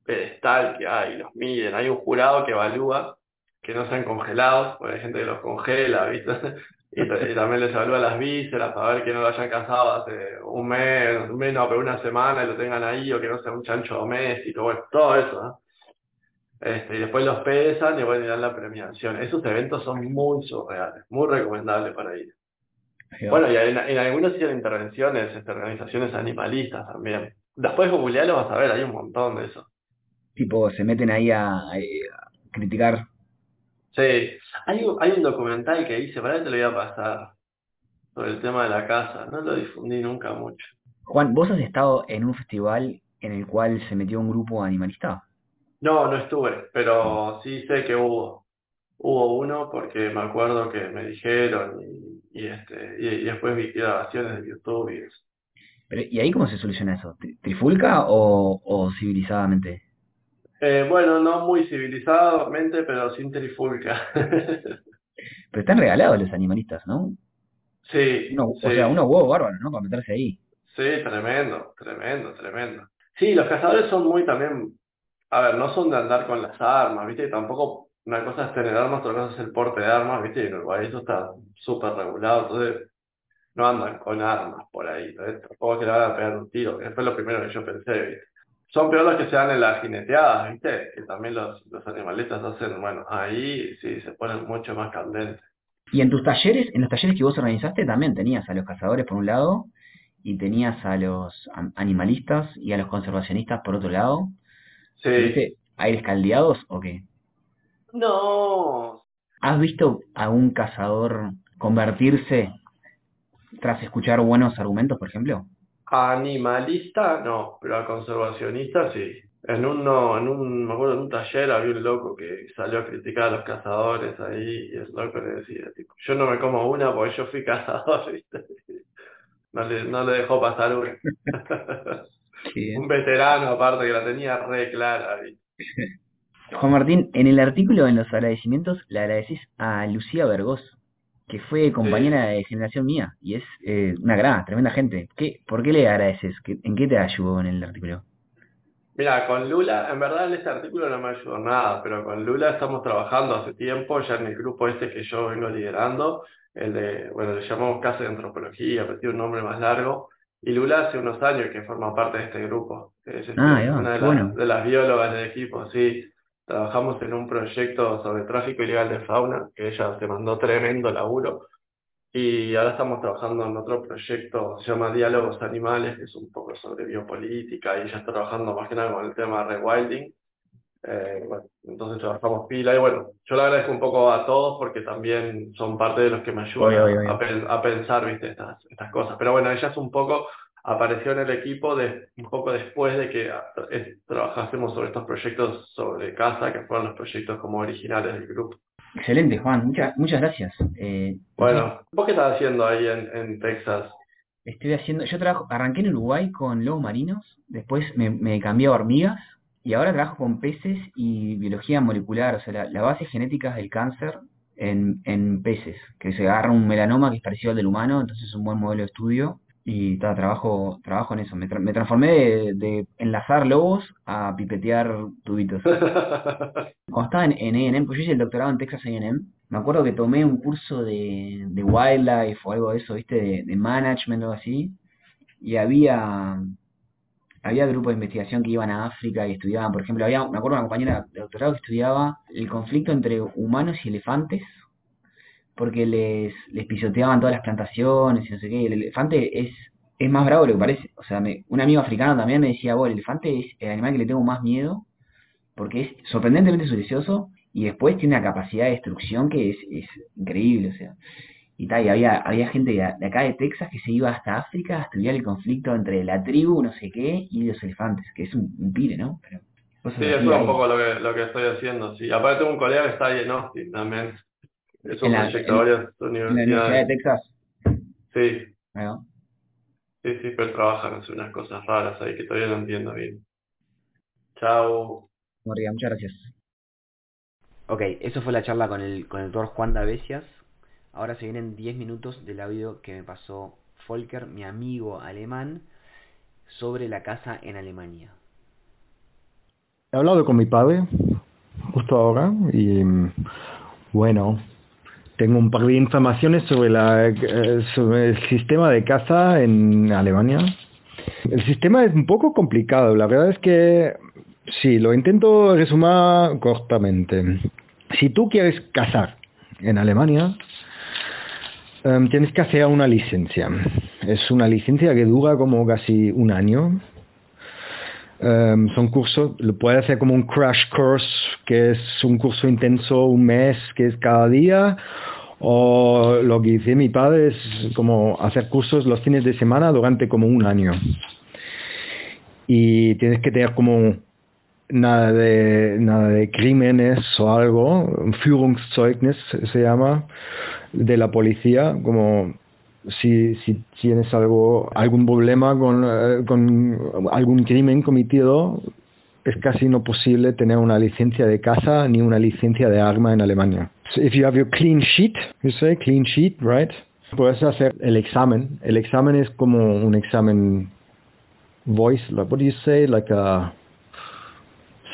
Speaker 2: pedestal que hay, los miden. Hay un jurado que evalúa que no sean congelados, porque hay gente que los congela, ¿viste? [LAUGHS] Y, también les evalúa las vísceras para ver que no lo hayan cazado hace un mes, un mes no, pero una semana y lo tengan ahí, o que no sea un chancho doméstico, bueno, todo eso, ¿no? Este, y después los pesan y bueno, y dan la premiación. Esos eventos son muy surreales, muy recomendables para ir. Bueno, y en, en algunos hicieron intervenciones, este, organizaciones animalistas también. Después googlealo vas a ver, hay un montón de eso.
Speaker 1: Tipo, se meten ahí a, a criticar
Speaker 2: Sí, hay un, hay un documental que hice, para que te lo voy a pasar, sobre el tema de la casa. No lo difundí nunca mucho.
Speaker 1: Juan, ¿vos has estado en un festival en el cual se metió un grupo animalista?
Speaker 2: No, no estuve, pero sí sé que hubo. Hubo uno porque me acuerdo que me dijeron y, y este y, después vi grabaciones de YouTube y eso.
Speaker 1: Pero, ¿Y ahí cómo se soluciona eso? ¿Trifulca o, o civilizadamente?
Speaker 2: Eh, bueno, no muy civilizadamente, pero sin trifulca. [LAUGHS]
Speaker 1: pero están regalados los animalistas, ¿no?
Speaker 2: Sí,
Speaker 1: O sea, unos huevos bárbaros, ¿no? Para meterse ahí.
Speaker 2: Sí, tremendo, tremendo, tremendo. Sí, los cazadores son muy también, a ver, no son de andar con las armas, ¿viste? Y tampoco una cosa es tener armas, otra cosa es el porte de armas, ¿viste? Y en Uruguay eso está súper regulado, entonces no andan con armas por ahí, tampoco que le van a pegar un tiro, que fue lo primero que yo pensé, ¿viste? Son peor los que se dan en las jineteadas, ¿viste? Que también los, los animalistas hacen, bueno, ahí sí se ponen mucho más candentes.
Speaker 1: Y en tus talleres, en los talleres que vos organizaste, también tenías a los cazadores por un lado y tenías a los animalistas y a los conservacionistas por otro lado.
Speaker 2: Sí.
Speaker 1: ¿Viste aires caldeados o qué?
Speaker 2: No.
Speaker 1: ¿Has visto a un cazador convertirse tras escuchar buenos argumentos, por ejemplo?
Speaker 2: Animalista no, pero a conservacionista sí. En uno, en un, me acuerdo en un taller había un loco que salió a criticar a los cazadores ahí y el loco le decía, tipo, yo no me como una porque yo fui cazador, [LAUGHS] ¿viste? No le, no le dejó pasar una. [LAUGHS] un veterano aparte que la tenía re clara, ¿viste? [LAUGHS]
Speaker 1: Juan Martín, en el artículo en los agradecimientos le agradeces a Lucía Vergós, que fue compañera de generación mía y es eh, una gran, tremenda gente. ¿Qué, ¿Por qué le agradeces? ¿En qué te ayudó en el artículo?
Speaker 2: Mira, con Lula, en verdad en este artículo no me ayudó nada, pero con Lula estamos trabajando hace tiempo ya en el grupo este que yo vengo liderando, el de, bueno, le llamamos Casa de Antropología, pero tiene un nombre más largo, y Lula hace unos años que forma parte de este grupo. Es este,
Speaker 1: ah,
Speaker 2: una de, de las biólogas del equipo, sí. Trabajamos en un proyecto sobre tráfico ilegal de fauna, que ella se mandó tremendo laburo. Y ahora estamos trabajando en otro proyecto, se llama Diálogos Animales, que es un poco sobre biopolítica, y ella está trabajando más que nada con el tema de rewilding. Eh, bueno, entonces trabajamos pila, y bueno, yo le agradezco un poco a todos porque también son parte de los que me ayudan A, a, pensar, viste, estas, estas cosas. Pero bueno, ella es un poco apareció en el equipo de, un poco después de que eh, trabajásemos sobre estos proyectos sobre casa, que fueron los proyectos como originales del grupo.
Speaker 1: Excelente, Juan. Muchas, muchas gracias. Eh,
Speaker 2: bueno, ¿vos qué estás haciendo ahí en, en Texas?
Speaker 1: Estoy haciendo, yo trabajo, arranqué en Uruguay con lobos marinos, después me, me cambié a hormigas y ahora trabajo con peces y biología molecular, o sea, la, la base genética del cáncer en, en peces, que se agarra un melanoma que es parecido al del humano, entonces es un buen modelo de estudio y trabajo trabajo en eso. Me, me transformé de, enlazar lobos a pipetear tubitos. [LAUGHS] Cuando estaba en, en A&M, pues yo hice el doctorado en Texas A&M, me acuerdo que tomé un curso de, de wildlife o algo de eso, ¿viste? De, de management o algo así, y había había grupos de investigación que iban a África y estudiaban, por ejemplo, había, me acuerdo una compañera de doctorado que estudiaba el conflicto entre humanos y elefantes porque les, les pisoteaban todas las plantaciones y no sé qué. El elefante es, es más bravo de lo que parece. O sea, me, un amigo africano también me decía, bueno, el elefante es el animal que le tengo más miedo porque es sorprendentemente silencioso y después tiene una capacidad de destrucción que es, es increíble, o sea. Y tal, y había, había gente de, acá de Texas que se iba hasta África a estudiar el conflicto entre la tribu, no sé qué, y los elefantes, que es un, un pire, ¿no? Pero,
Speaker 2: sí, eso es un poco lo que, lo que estoy haciendo, sí. Aparte tengo un colega que está ahí en Austin también, es un
Speaker 1: en la,
Speaker 2: proyecto
Speaker 1: en, en la Universidad de Texas.
Speaker 2: Sí.
Speaker 1: ¿No?
Speaker 2: Sí, sí, pero trabajan, hacen unas cosas raras ahí que todavía no entiendo bien. Chao.
Speaker 1: María, muchas gracias. Ok, eso fue la charla con el, con el doctor Juan Davesias. Ahora se vienen 10 minutos del audio que me pasó Volker, mi amigo alemán, sobre la casa en Alemania.
Speaker 3: He hablado con mi padre justo ahora y Bueno, tengo un par de informaciones sobre, la, eh, sobre el sistema de caza en Alemania. El sistema es un poco complicado. La verdad es que sí, lo intento resumir cortamente. Si tú quieres cazar en Alemania, em, tienes que hacer una licencia. Es una licencia que dura como casi un año. Em, son cursos, lo puede hacer como un crash course, que es un curso intenso, un mes, que es cada día, o lo que hice mi padre es como hacer cursos los fines de semana durante como un año. Y tienes que tener como nada de, nada de crímenes o algo, un Führungszeugnis se llama, de la policía, como si, si tienes algo, algún problema con, eh, con algún crimen cometido, es casi no posible tener una licencia de casa ni una licencia de arma en Alemania. So if you have your clean sheet, you say clean sheet, right? Puedes hacer el examen. El examen es como un examen voice, like, what do you say, like a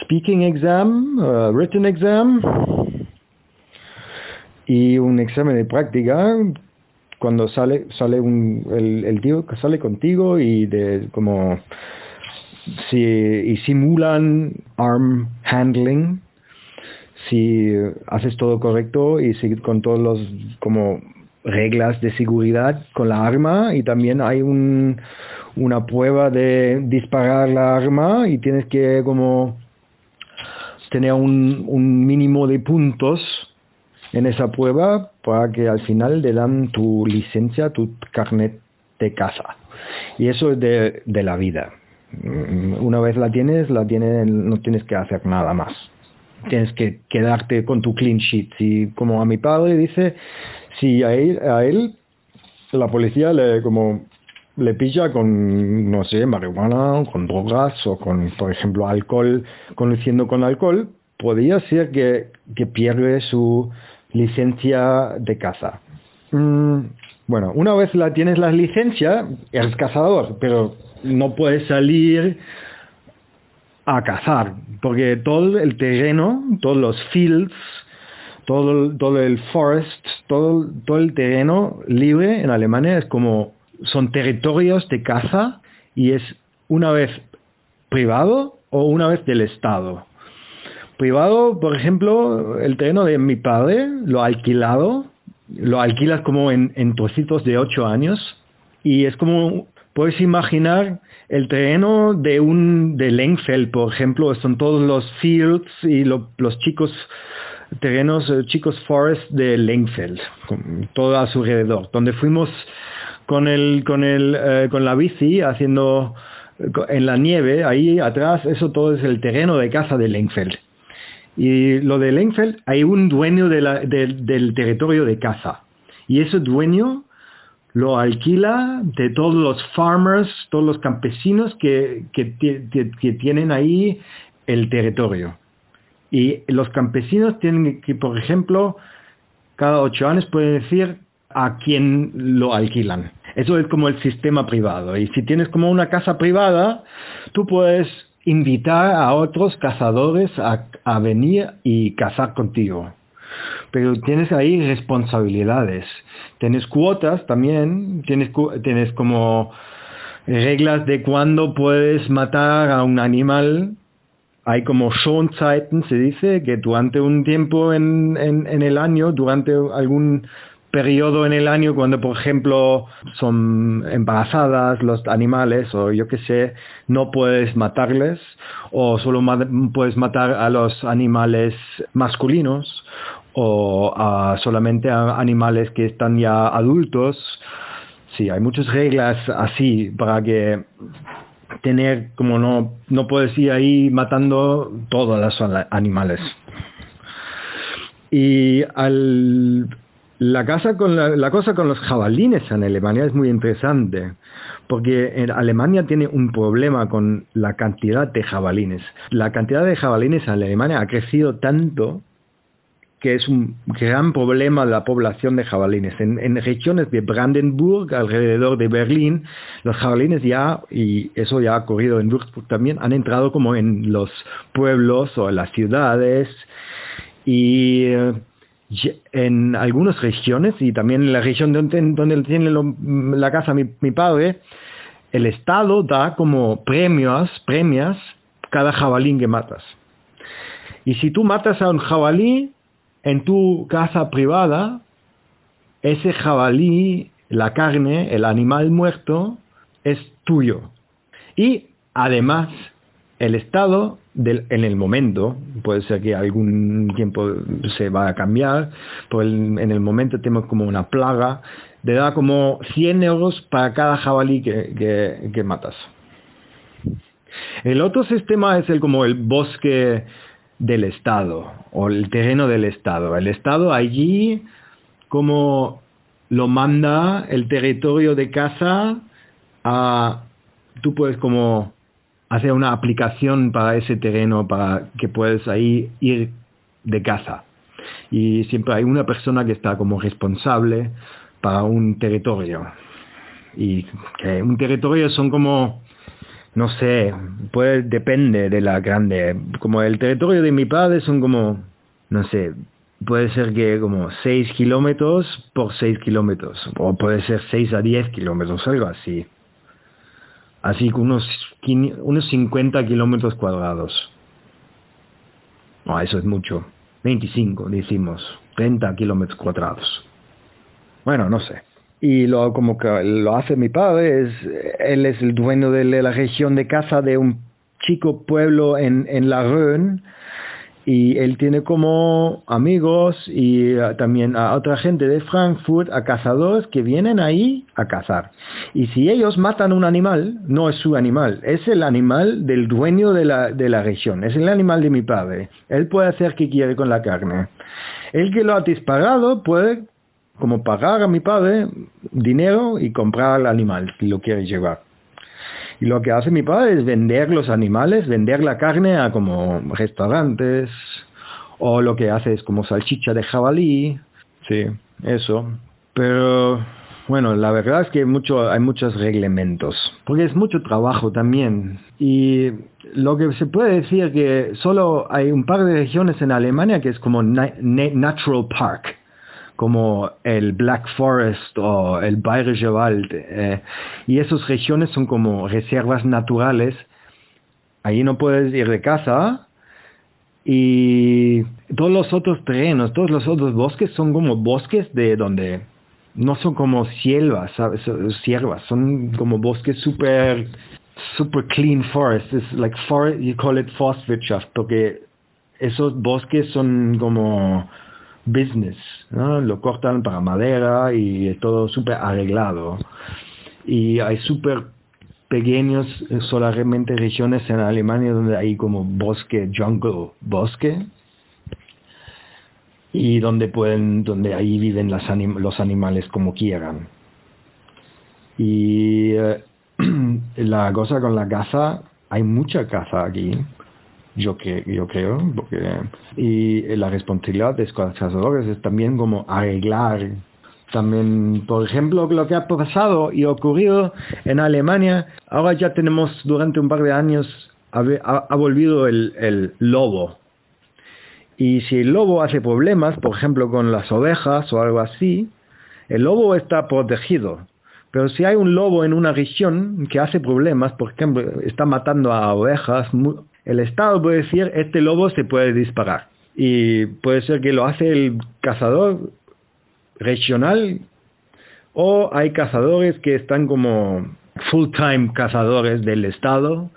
Speaker 3: speaking exam, a written exam, y un examen de práctica cuando sale sale un, el, el tío que sale contigo y de como si simulan arm handling si haces todo correcto y si, con todos los como reglas de seguridad con la arma y también hay un, una prueba de disparar la arma y tienes que como tener un, un mínimo de puntos en esa prueba que al final le dan tu licencia, tu carnet de casa. Y eso es de, de la vida. Una vez la tienes, la tienes, no tienes que hacer nada más tienes que quedarte con tu clean sheet. Y como a mi padre dice, si a él, a él la policía le como le pilla con, no sé, marihuana, con drogas o con, por ejemplo, alcohol, conduciendo con alcohol, podría ser que, que pierde su licencia de caza. Mm, bueno, una vez la tienes la licencia, eres cazador, pero no puedes salir a cazar, porque todo el terreno, todos los fields, todo, todo el forest, todo, todo el terreno libre en Alemania es como, son territorios de caza y es una vez privado o una vez del Estado. Privado, por ejemplo, el terreno de mi padre lo ha alquilado, lo alquilas como en, en trocitos de ocho años y es como, puedes imaginar el terreno de un de Lengfeld, por ejemplo, son todos los fields y los chicos terrenos, eh, chicos forests de Lengfeld, todo a su alrededor, donde fuimos con el con el eh, con la bici haciendo en la nieve, ahí atrás, eso todo es el terreno de casa de Lengfeld. Y lo de Lengfeld, hay un dueño del territorio de casa. Y ese dueño lo alquila de todos los farmers, todos los campesinos que, que, tienen ahí el territorio. Y los campesinos tienen que, por ejemplo, cada ocho años pueden decir a quién lo alquilan. Eso es como el sistema privado. Y si tienes como una casa privada, tú puedes invitar a otros cazadores a, venir y cazar contigo pero tienes ahí responsabilidades. Tienes cuotas también, tienes, tienes como reglas de cuándo puedes matar a un animal. Hay como Schonzeiten, se dice, que durante un tiempo en, en el año, durante algún periodo en el año cuando, por ejemplo, son embarazadas los animales o yo qué sé, no puedes matarles o solo puedes matar a los animales masculinos o a solamente a animales que están ya adultos. Sí, hay muchas reglas así para que tener como no no puedes ir ahí matando todos los animales. Y al la, casa con la, cosa con los jabalines en Alemania es muy interesante, porque en Alemania tiene un problema con la cantidad de jabalines. La cantidad de jabalines en Alemania ha crecido tanto que es un gran problema la población de jabalines. En, en, regiones de Brandenburg, alrededor de Berlín, los jabalines ya, y eso ya ha ocurrido en Würzburg también, han entrado como en los pueblos o en las ciudades y eh, en algunas regiones y también en la región donde, donde tiene la casa mi, mi, padre, el Estado da como premios, premias cada jabalí que matas. Y si tú matas a un jabalí en tu casa privada, ese jabalí, la carne, el animal muerto, es tuyo. Y además, el Estado en el momento, puede ser que algún tiempo se va a cambiar, pero en el momento tenemos como una plaga, te da como 100 euros para cada jabalí que, que, matas. El otro sistema es el como el bosque del Estado o el terreno del Estado. El Estado allí como lo manda el territorio de casa a... Tú puedes como hacer una aplicación para ese terreno para que puedas ahí ir de casa. Y siempre hay una persona que está como responsable para un territorio. Y que un territorio son como, no sé, puede, depende de la grande. Como el territorio de mi padre son como, no sé, puede ser que como 6 kilómetros por 6 kilómetros. O puede ser 6 a 10 kilómetros, algo así así que unos, unos 50 kilómetros cuadrados. No, eso es mucho. 25, decimos. 30 kilómetros cuadrados. Bueno, no sé. Y lo como que lo hace mi padre, es, él es el dueño de la región de casa de un chico pueblo en, en La Reun, y él tiene como amigos y eh, también a otra gente de Frankfurt, a cazadores que vienen ahí a cazar. Y si ellos matan un animal, no es su animal, es el animal del dueño de la, de la región, es el animal de mi padre. Él puede hacer que quiere con la carne. El que lo ha disparado puede como pagar a mi padre dinero y comprar el animal si lo quiere llevar. Y lo que hace mi padre es vender los animales, vender la carne a como restaurantes, o lo que hace es como salchicha de jabalí, sí, eso. Pero bueno, la verdad es que mucho, hay muchos reglamentos, porque es mucho trabajo también. Y lo que se puede decir que solo hay un par de regiones en Alemania que es como Natural Park como el Black Forest o el Bayerische Wald. Eh, y esas regiones son como reservas naturales. Ahí no puedes ir de casa. Y todos los otros terrenos, todos los otros bosques son como bosques de donde no son como siervas, ¿sabes? siervas, son como bosques super super clean forest. Es like forest, you call it Forstwirtschaft, porque esos bosques son como business, lo cortan para madera y todo súper arreglado. Y hay súper pequeños eh, solamente regiones en Alemania donde hay como bosque, jungle, bosque, y donde pueden, donde ahí viven las los animales como quieran. Y eh, [CLEARS THROAT] la cosa con la caza, hay mucha caza aquí yo, que, yo creo, porque, y la responsabilidad de los cazadores es también como arreglar también, por ejemplo, lo que ha pasado y ocurrido en Alemania, ahora ya tenemos durante un par de años, ha, ha, volvido el, el, lobo. Y si el lobo hace problemas, por ejemplo, con las ovejas o algo así, el lobo está protegido. Pero si hay un lobo en una región que hace problemas, por ejemplo, está matando a ovejas, el Estado puede decir, este lobo se puede disparar. Y puede ser que lo hace el cazador regional o hay cazadores que están como full-time cazadores del Estado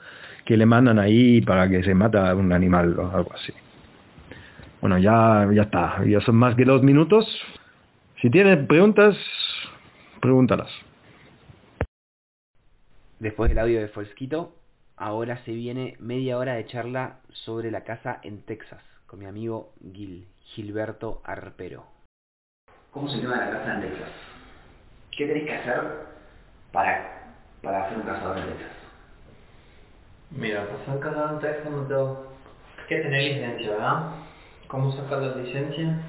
Speaker 3: que le mandan ahí para que se mata un animal o algo así. Bueno, ya, ya está. Ya son más que dos minutos. Si tienen preguntas, pregúntalas.
Speaker 1: Después del audio de Fosquito, Ahora se viene media hora de charla sobre la casa en Texas con mi amigo Gil, Gilberto Arpero. ¿Cómo se llama la casa en Texas? ¿Qué tenés que hacer para, para hacer un cazador en Texas?
Speaker 4: Mira, para ser cazador en Texas no tengo que tener licencia, ¿verdad? ¿Cómo sacar la licencia?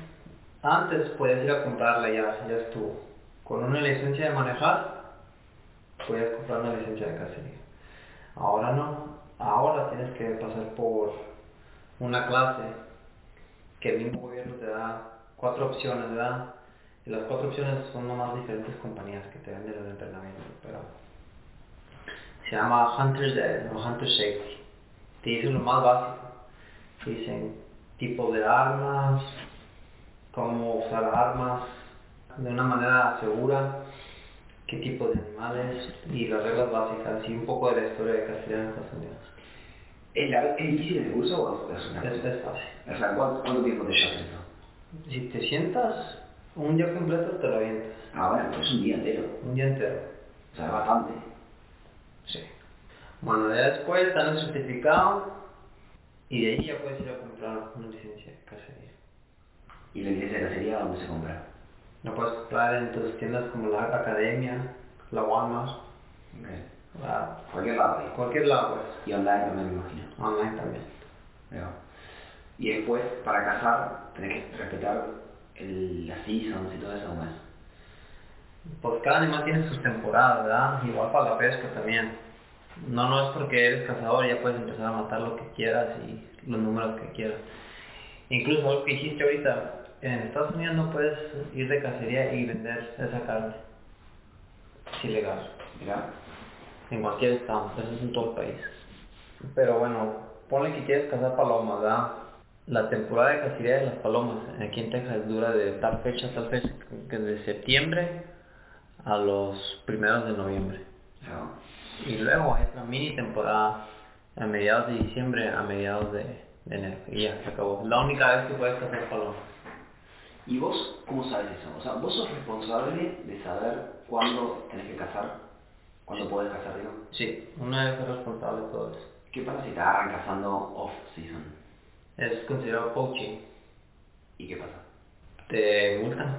Speaker 4: Antes puedes ir a comprarla ya, ya estuvo. Con una licencia de manejar, puedes comprar una licencia de cacería. Ahora no, ahora tienes que pasar por una clase que el mismo gobierno te da cuatro opciones, ¿verdad? Y las cuatro opciones son nomás diferentes compañías que te venden el entrenamiento, pero se llama Hunter's Ed o Hunter Safety. Te dicen lo más básico. Te dicen tipo de armas, cómo usar armas de una manera segura, qué tipo de animales y las reglas básicas y un poco de la historia de cacería en Estados Unidos.
Speaker 1: ¿Es, difícil el curso o es una
Speaker 4: Es, fácil.
Speaker 1: O sea, ¿cuánto, cuánto tiempo te llevas eso?
Speaker 4: Si te sientas un día completo te lo avientas.
Speaker 1: Ah, bueno, pues es un día entero.
Speaker 4: Un día entero.
Speaker 1: O sea, bastante.
Speaker 4: Sí. Bueno, ya después dan el certificado y de ahí ya puedes ir a comprar una licencia de cacería.
Speaker 1: ¿Y la iglesia de cacería dónde se compra?
Speaker 4: Lo puedes comprar en tus tiendas como la Academia, la Walmart, la-
Speaker 1: Cualquier lado ahí.
Speaker 4: cualquier lado pues.
Speaker 1: Y online también me imagino.
Speaker 4: Online también.
Speaker 1: Y después, para cazar, tenés que respetar el, las seasons y todo eso, ¿no es?
Speaker 4: Pues cada animal tiene sus temporadas, ¿verdad? Igual para la pesca también. No, no es porque eres cazador ya puedes empezar a matar lo que quieras y los números que quieras. Incluso algo que hiciste ahorita, en Estados Unidos no puedes ir de cacería y vender esa carne. Es ilegal.
Speaker 1: Mira.
Speaker 4: En cualquier estado, eso es en todo el país. Pero bueno, ponle que quieres cazar palomas, ¿verdad? La temporada de cacería de las palomas aquí en Texas dura de tal fecha a tal fecha, que de septiembre a los primeros de noviembre.
Speaker 1: ¿No?
Speaker 4: Y luego hay otra mini temporada a mediados de diciembre a mediados de, de enero. Y ya, se acabó. La única vez que puedes cazar palomas.
Speaker 1: ¿Y vos cómo sabes eso? O sea, vos sos responsable de saber cuándo tenés que cazar, cuándo podés cazar, digo.
Speaker 4: Sí, una vez es responsable de todo eso.
Speaker 1: ¿Qué pasa si te agarran cazando off-season?
Speaker 4: Es considerado poaching.
Speaker 1: ¿Y qué pasa?
Speaker 4: te multan.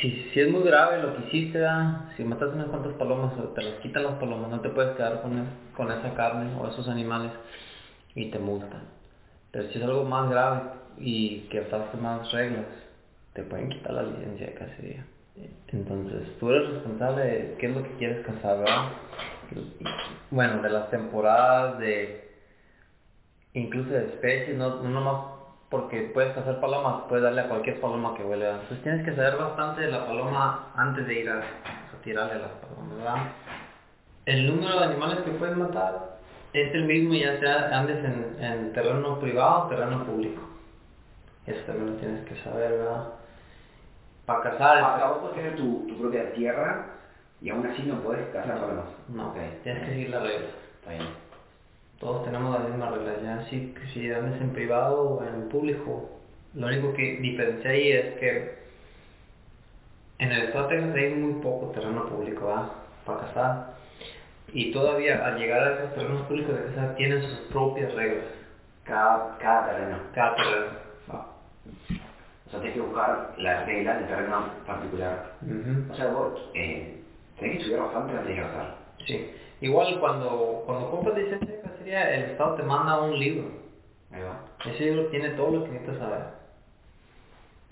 Speaker 4: Si, si es muy grave lo que hiciste, ¿verdad? si matas unas cuantas palomas o te las quitan las palomas, no te puedes quedar con, con esa carne o esos animales y te multan. Pero si es algo más grave y que faltaste más reglas, te pueden quitar la licencia de cacería. Entonces, tú eres responsable de qué es lo que quieres cazar, ¿verdad? Bueno, de las temporadas, de incluso de especies, no, no nomás porque puedes cazar palomas, puedes darle a cualquier paloma que huele. Entonces tienes que saber bastante de la paloma antes de ir a, a tirarle a las palomas, ¿verdad? El número de animales que puedes matar es el mismo ya sea andes en, en terreno privado o terreno público. Eso también lo tienes que saber, ¿verdad? Para cazar...
Speaker 1: Sea, vos podés tener tu, tu propia tierra y aún así no podés cazar palomas.
Speaker 4: No,
Speaker 1: Ok.
Speaker 4: tienes que seguir las reglas.
Speaker 1: Está bien.
Speaker 4: Todos tenemos las mismas reglas, ya si, si andas en privado o en público. Lo único que diferencia ahí es que en el estado de Texas hay muy poco terreno público ¿verdad? para cazar. Y todavía al llegar a esos terrenos públicos de cazar tienen sus propias reglas,
Speaker 1: Cada, cada terreno.
Speaker 4: cada terreno.
Speaker 1: Sea, tienes que buscar las reglas del terreno particular. O sea, vos eh, tenés que estudiar bastante antes de cazar.
Speaker 4: Sí. Igual cuando, cuando compras licencia de cacería, el estado te manda un libro.
Speaker 1: Ahí va.
Speaker 4: Ese libro tiene todo lo que necesitas saber.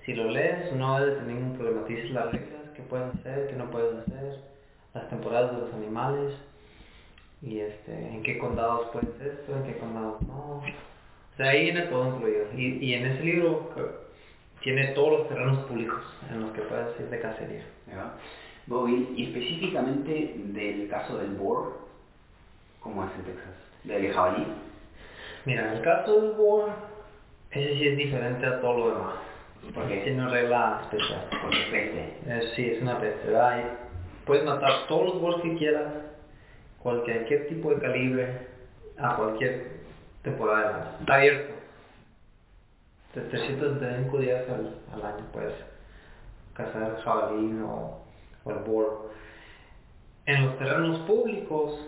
Speaker 4: Si lo lees, no debes tener ningún problema. Te las reglas, qué puedes hacer, qué no puedes hacer, las temporadas de los animales, y este, en qué condados puedes esto, en qué condados no. O sea, ahí viene todo incluido. Y, y en ese libro tiene todos los terrenos públicos en los que puedes ir de cacería.
Speaker 1: Bobby, y específicamente del caso del boar, ¿cómo es en Texas? ¿Del jabalí?
Speaker 4: Mira, en el caso del boar, ese sí es diferente a todo lo demás.
Speaker 1: ¿Por qué?
Speaker 4: Tiene una regla especial.
Speaker 1: Porque es peste.
Speaker 4: Eh, sí, es una peste, ¿verdad? Y puedes matar todos los boars que quieras, cualquier tipo de calibre, a cualquier temporada. Está abierto. De 365 días al, al año puedes cazar jabalí o, o el boar. En los terrenos públicos,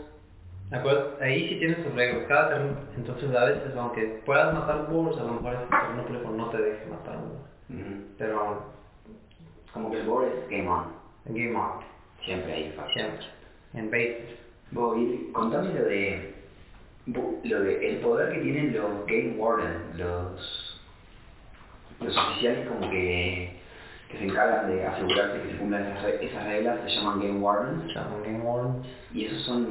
Speaker 4: ahí sí tienes sus reglas, cada terreno, entonces a veces aunque puedas matar boars, a lo mejor ese terreno público no te deje matar un. Pero
Speaker 1: Como que el boar es game on.
Speaker 4: Game On.
Speaker 1: Siempre fácil.
Speaker 4: Siempre. En bases.
Speaker 1: Bobby, contame lo de, lo de el poder que tienen los game warden, los, los oficiales como que, que se encargan de asegurarse que se cumplan esas, esas reglas, se llaman game wardens,
Speaker 4: Se llaman Game Wardens.
Speaker 1: y esos son,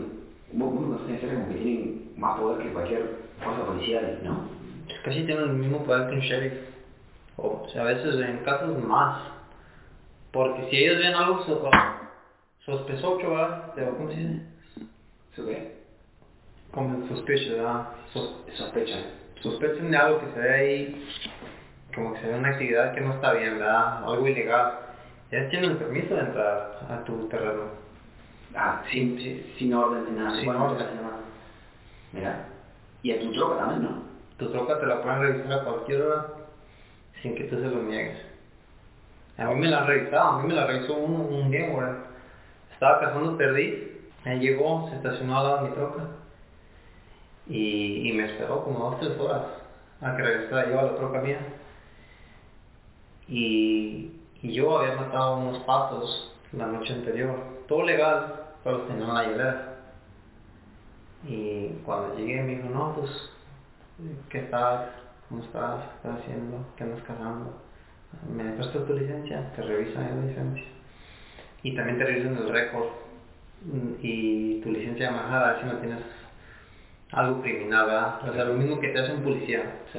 Speaker 1: vos, vos conocés como que tienen más poder que cualquier fuerza policial, ¿no?
Speaker 4: Casi tienen el mismo poder que un sheriff. O sea, a veces en casos más. Porque si ellos ven algo so- sospechoso, ¿verdad? ¿Cómo se dice?
Speaker 5: ¿Eso qué?
Speaker 4: Como sospecho, ¿verdad? Sos-
Speaker 5: Sospecha.
Speaker 4: sospechan de algo que se ve ahí, como que se ve una actividad que no está bien, ¿verdad? Algo ilegal. Ya tienen permiso de entrar a tu terreno.
Speaker 5: Ah, sin, sin, sin orden ni nada.
Speaker 4: Sin
Speaker 5: Bueno,
Speaker 4: orden.
Speaker 5: nada. Mira. Y a tu troca también, ¿no?
Speaker 4: Tu troca te la pueden revisar a cualquier hora sin que tú se lo niegues. A mí me la han revisado, a mí me la revisó un, un Game Warden. Estaba cazando perdiz, él llegó, se estacionó al lado de mi troca y, y me esperó como dos tres horas a que regresara yo a la troca mía. Y, yo había matado unos patos la noche anterior, todo legal, pero tenía en la hielera. Y cuando llegué me dijo, no, pues, ¿qué estás? ¿Cómo estás? ¿Qué estás haciendo? ¿Qué andas cazando? ¿Me prestas tu licencia? Te revisan la licencia. Y también te revisan el récord y tu licencia de manejar, a ver si no tienes algo criminal, ¿verdad? O sea, lo mismo que te hace un policía.
Speaker 5: O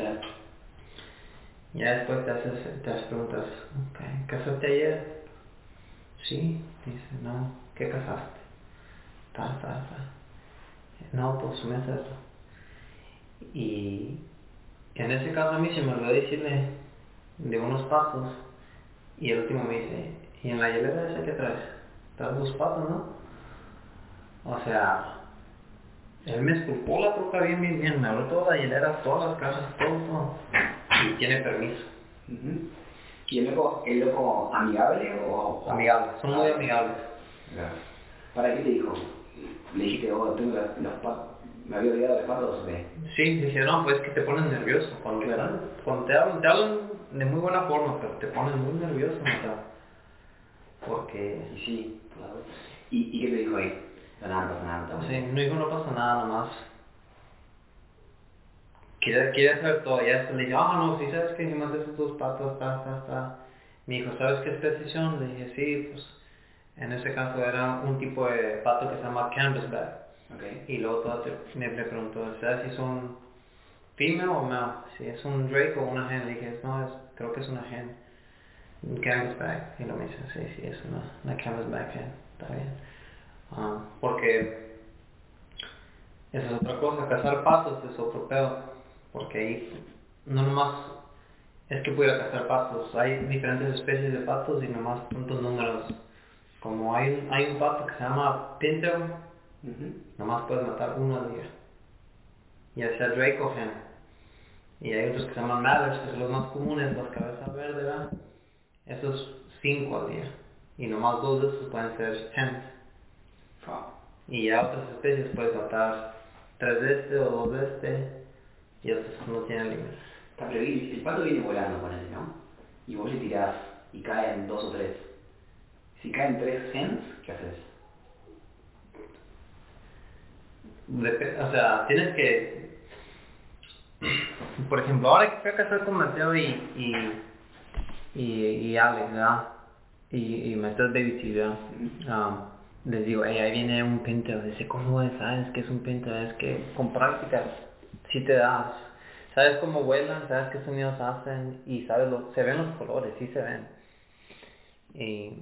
Speaker 4: Ya después te haces, te haces preguntas, ok, ¿casaste ayer? Sí, dice, no, ¿qué casaste? Tal, tal, tal. No, pues mes esto. Y en ese caso a mí se me olvidó decirle de unos patos y el último me dice, ¿y en la hielera esa que traes? ¿Traes dos patos, no? O sea, él me esculpó la troca bien, bien, bien, me abrió toda la hielera, todas las casas, todo. Y tiene permiso.
Speaker 5: ujú. ¿Y el loco, el loco amigable o...?
Speaker 4: Amigables, son muy amigables.
Speaker 5: Claro. ¿Para qué te dijo? Le dijiste, oh, tengo los, los patos, me había olvidado de patos o qué?
Speaker 4: Sí, dije, no, pues que te pones nervioso. Cuando,
Speaker 5: Claro.
Speaker 4: cuando te hablan, te hablan de muy buena forma, pero te pones muy nervioso, o sea, porque,
Speaker 5: Y sí, claro. ¿Y, ¿Y qué te dijo ahí? No, nada, no pasa nada, no te
Speaker 4: sí, no dijo, no pasa nada, nomás. Quería, quería saber todo, ya después le dije, ah, no, si sabes que encima de esos dos patos, está, está, está. Me dijo, ¿sabes qué especie son? Le dije, sí, pues, en ese caso era un tipo de pato que se llama canvasback.
Speaker 5: Ok.
Speaker 4: Y luego todo me, me preguntó, ¿sabes si son female o male? Si es un drake o una hen. Le dije, no, es, creo que es una hen. Un canvasback. Y lo me dice, sí, sí, es una, una canvasback hen. Está bien. Ah, porque esa es otra cosa, cazar patos es otro pedo. Porque ahí no nomás es que pudiera cazar patos. Hay diferentes especies de patos y nomás tantos números. Como hay, un- hay un pato que se llama pintail,
Speaker 5: Ujú.
Speaker 4: Nomás puedes matar uno al día. Ya sea Drake o Hen. Y hay otros que se llaman Matters, que son los más comunes, las cabezas verdes, ¿verdad? Esos cinco al día. Y nomás dos de esos pueden ser Hens.
Speaker 5: Fa.
Speaker 4: Y ya otras especies puedes matar tres de este o dos de este. Y otros no tienen límites.
Speaker 5: Está, pero el, el pato viene volando, ponele, ¿no? Y vos le tirás y caen dos o tres. Si caen tres hens, ¿qué haces?
Speaker 4: Dep- o sea, tienes que... Por ejemplo, ahora que fui a casar con Mateo y, y, y, y Alex, ¿verdad? Y, y Mateo es Baby T, ¿verdad? Um, les digo, hey, ahí viene un pinter. Dice, ¿cómo es? ¿Sabes qué es un pinter? Es que con práctica sí te das. Sabes cómo vuelan, sabes qué sonidos hacen y sabes, lo, se ven los colores, sí se ven. Y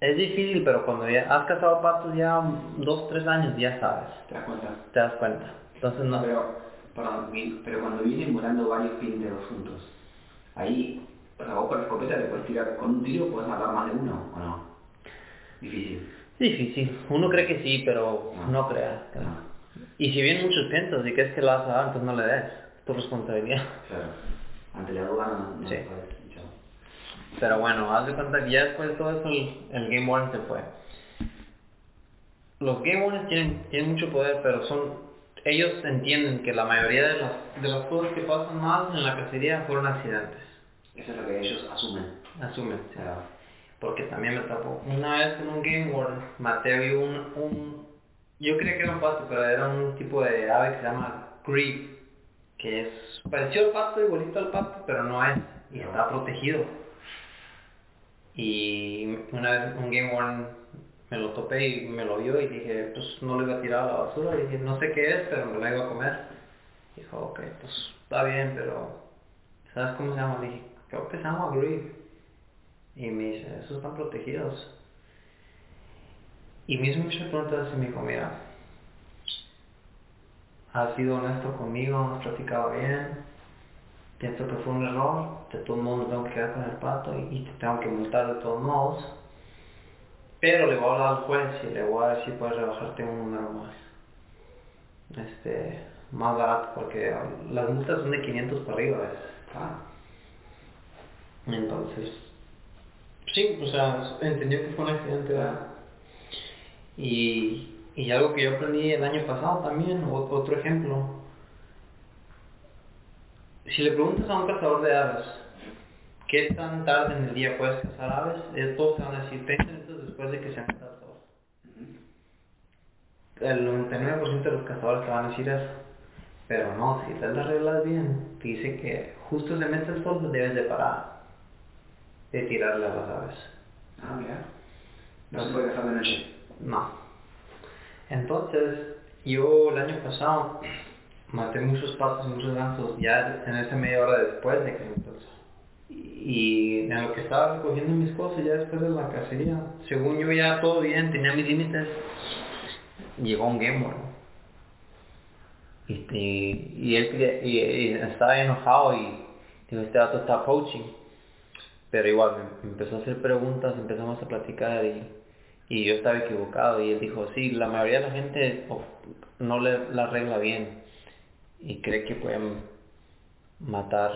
Speaker 4: es difícil, pero cuando ya has cazado patos ya dos, tres años, ya sabes,
Speaker 5: ¿Te das cuenta?
Speaker 4: te das cuenta. Entonces no,
Speaker 5: Pero, perdón, pero cuando vienen volando varios pinteros juntos, ahí, o sea, vos con la escopeta le puedes tirar, con un tiro puedes matar más de uno, ¿o no? Difícil.
Speaker 4: difícil. Uno cree que sí, pero
Speaker 5: No.
Speaker 4: no crea.
Speaker 5: No.
Speaker 4: Y si vienen muchos pintos y crees que lo vas a dar, entonces no le des. Es tu responsabilidad. [LAUGHS]
Speaker 5: Claro. Ante la duda no, no
Speaker 4: Sí.
Speaker 5: puedes.
Speaker 4: Pero bueno, haz de cuenta que ya después de todo eso el, el Game Warden se fue. Los Game Wardens tienen, tienen mucho poder, pero son ellos entienden que la mayoría de las, de las cosas que pasan mal en la cacería fueron accidentes.
Speaker 5: Eso es lo que ellos asumen.
Speaker 4: Asumen.
Speaker 5: O sea,
Speaker 4: Porque también me tapó. Una vez en un Game Warden, Mateo vio un, un... Yo creía que era un pato, pero era un tipo de ave que se llama Grebe. Que es pareció al pato, igualito al pato, pero no es. Y
Speaker 5: No.
Speaker 4: está protegido. Y una vez un Game Warden me lo topé y me lo vio y dije, pues no lo iba a tirar a la basura. dije, no sé qué es, pero me lo iba a comer. Dijo, ok, pues está bien, pero ¿sabes cómo se llama? Le dije, creo que se llama Grief. Y me dice, esos están protegidos. Y me hizo muchas preguntas y me dijo, mira, has sido honesto conmigo, has platicado bien, pienso que fue un error, de todos modos me tengo que quedar con el pato y, te tengo que multar de todos modos. Pero le voy a hablar al juez y le voy a decir si puedes rebajarte un número más. Este, más barato, porque las multas son de 500 para arriba. ¿ves? Entonces, sí, o sea, entendió que fue un accidente, ¿verdad? Y, y algo que yo aprendí el año pasado también, otro ejemplo. Si le preguntas a un cazador de aves, ¿qué tan tarde en el día puedes cazar aves? Todos te van a decir 30 minutos después de que se el sol. El 99% de los cazadores te van a decir eso. Pero no, si te las reglas bien, te dice que justo se mete el sol, debes de parar de tirarle a las aves.
Speaker 5: ah, mira. No se puede cazar de noche.
Speaker 4: No. Entonces, yo el año pasado [CLEARS THROAT] maté muchos patos y muchos gansos ya en esa media hora después de que me. Y en lo que estaba recogiendo mis cosas ya después de la cacería, según yo ya todo bien, tenía mis límites, llegó un game. Y, y, y él y, estaba enojado y dijo, este dato está poaching. Pero igual me empezó a hacer preguntas, empezamos a platicar y, y yo estaba equivocado y él dijo, sí, la mayoría de la gente oh, no le la regla bien y cree que pueden matar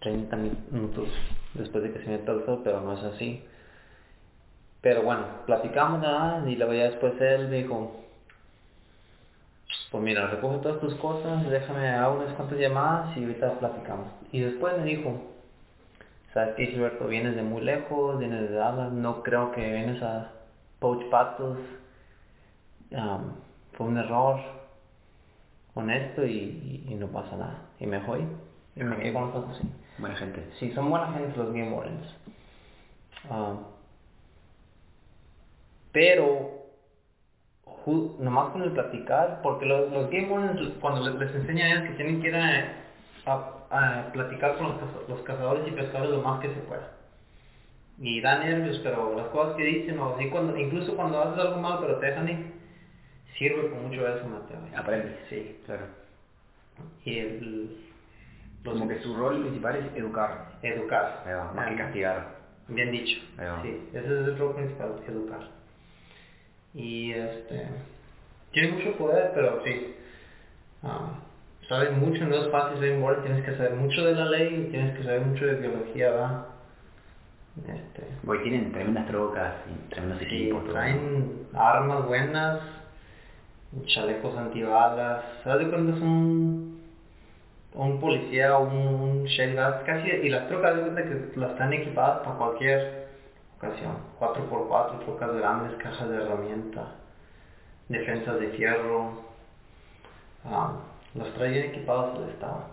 Speaker 4: 30 minutos después de que se meta el sol, pero no es así. Pero bueno, platicamos nada y luego ya después él dijo, pues mira, recoge todas tus cosas, déjame hago unas cuantas llamadas y ahorita platicamos. Y después me dijo, sabes que Gilberto, vienes de muy lejos, vienes de Dallas, no creo que vienes a poach patos, Am, fue un error honesto y, y- y no pasa nada. Y me fui y me quedé con los así.
Speaker 5: Buena gente.
Speaker 4: Sí, son buena gente los Game Wardens. Ah, pero, ju- nomás con el platicar, porque los, los Game Wardens cuando les, les enseñan es que tienen que ir a, a- a platicar con los cazadores y pescadores lo más que se pueda. Y da nervios, pero las cosas que dicen, o así cuando, incluso cuando haces algo mal pero te dejan ir, sirve con mucho eso, Mateo.
Speaker 5: Aprendes.
Speaker 4: Sí.
Speaker 5: Claro.
Speaker 4: Y el, los
Speaker 5: Como que su rol principal es educar.
Speaker 4: educar.
Speaker 5: Va, más que castigar.
Speaker 4: Bien dicho. Sí, ese es el rol principal, educar. Y este. Tiene mucho poder, pero sí. ah, sabes mucho, no es fácil ser inmortal, tienes que saber mucho de la ley, tienes que saber mucho de biología, ¿verdad? Este.
Speaker 5: Porque tienen tremendas trocas y tremendos
Speaker 4: Sí,
Speaker 5: equipos. todo.
Speaker 4: traen armas buenas, chalecos antibalas. ¿Sabes de cuándo es un, un policía o un, un shell gas? Casi, y las trocas de cuenta que las están equipadas para cualquier ocasión. 4x4, trocas grandes, cajas de herramienta, defensas de fierro. Ah, los trae bien equipados el Estado.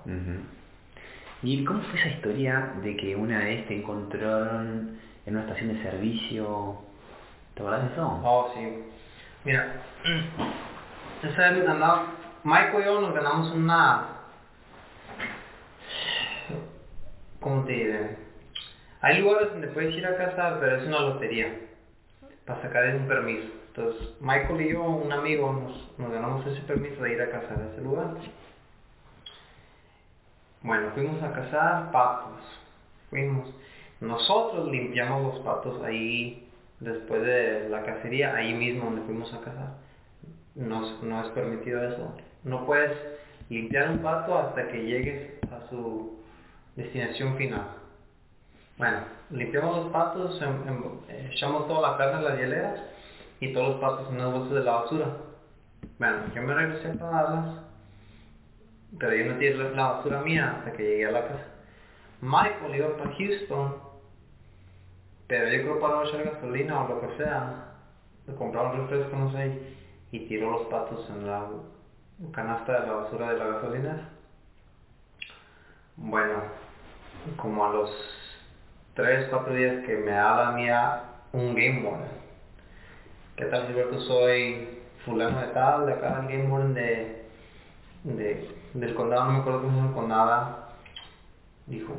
Speaker 5: ¿Y cómo fue esa historia de que una vez te encontraron en una estación de servicio? ¿Te acordás de eso?
Speaker 4: Oh, sí. Mira, [CLEARS THROAT] esa andaba, Michael y yo nos ganamos una... ¿Cómo te diré? Hay lugares donde puedes ir a cazar, pero es una lotería. Para sacar un permiso. Entonces, Michael y yo, un amigo, nos, nos ganamos ese permiso de ir a cazar a ese lugar. Bueno, fuimos a cazar patos. Fuimos. Nosotros limpiamos los patos ahí después de la cacería, ahí mismo donde fuimos a cazar. No, es- no es permitido eso. No puedes limpiar un pato hasta que llegues a su destinación final. Bueno, limpiamos los patos, em- em- echamos toda la carne en las hieleras y todos los patos en las bolsas de la basura. Bueno, yo me regresé para Dallas, pero yo no tiré la la basura mía hasta que llegué a la casa. Michael iba para Houston, pero yo creo para echar gasolina o lo que sea, le compraron refresco, no sé, y tiró los patos en la canasta de la basura de la gasolina. Bueno, como a los 3, 4 días que me habla mía un Game Warden. ¿Qué tal, Gilberto? Soy fulano de tal, de acá, el Game Warden de, de, del condado, no me acuerdo cómo se llama el condado. Dijo,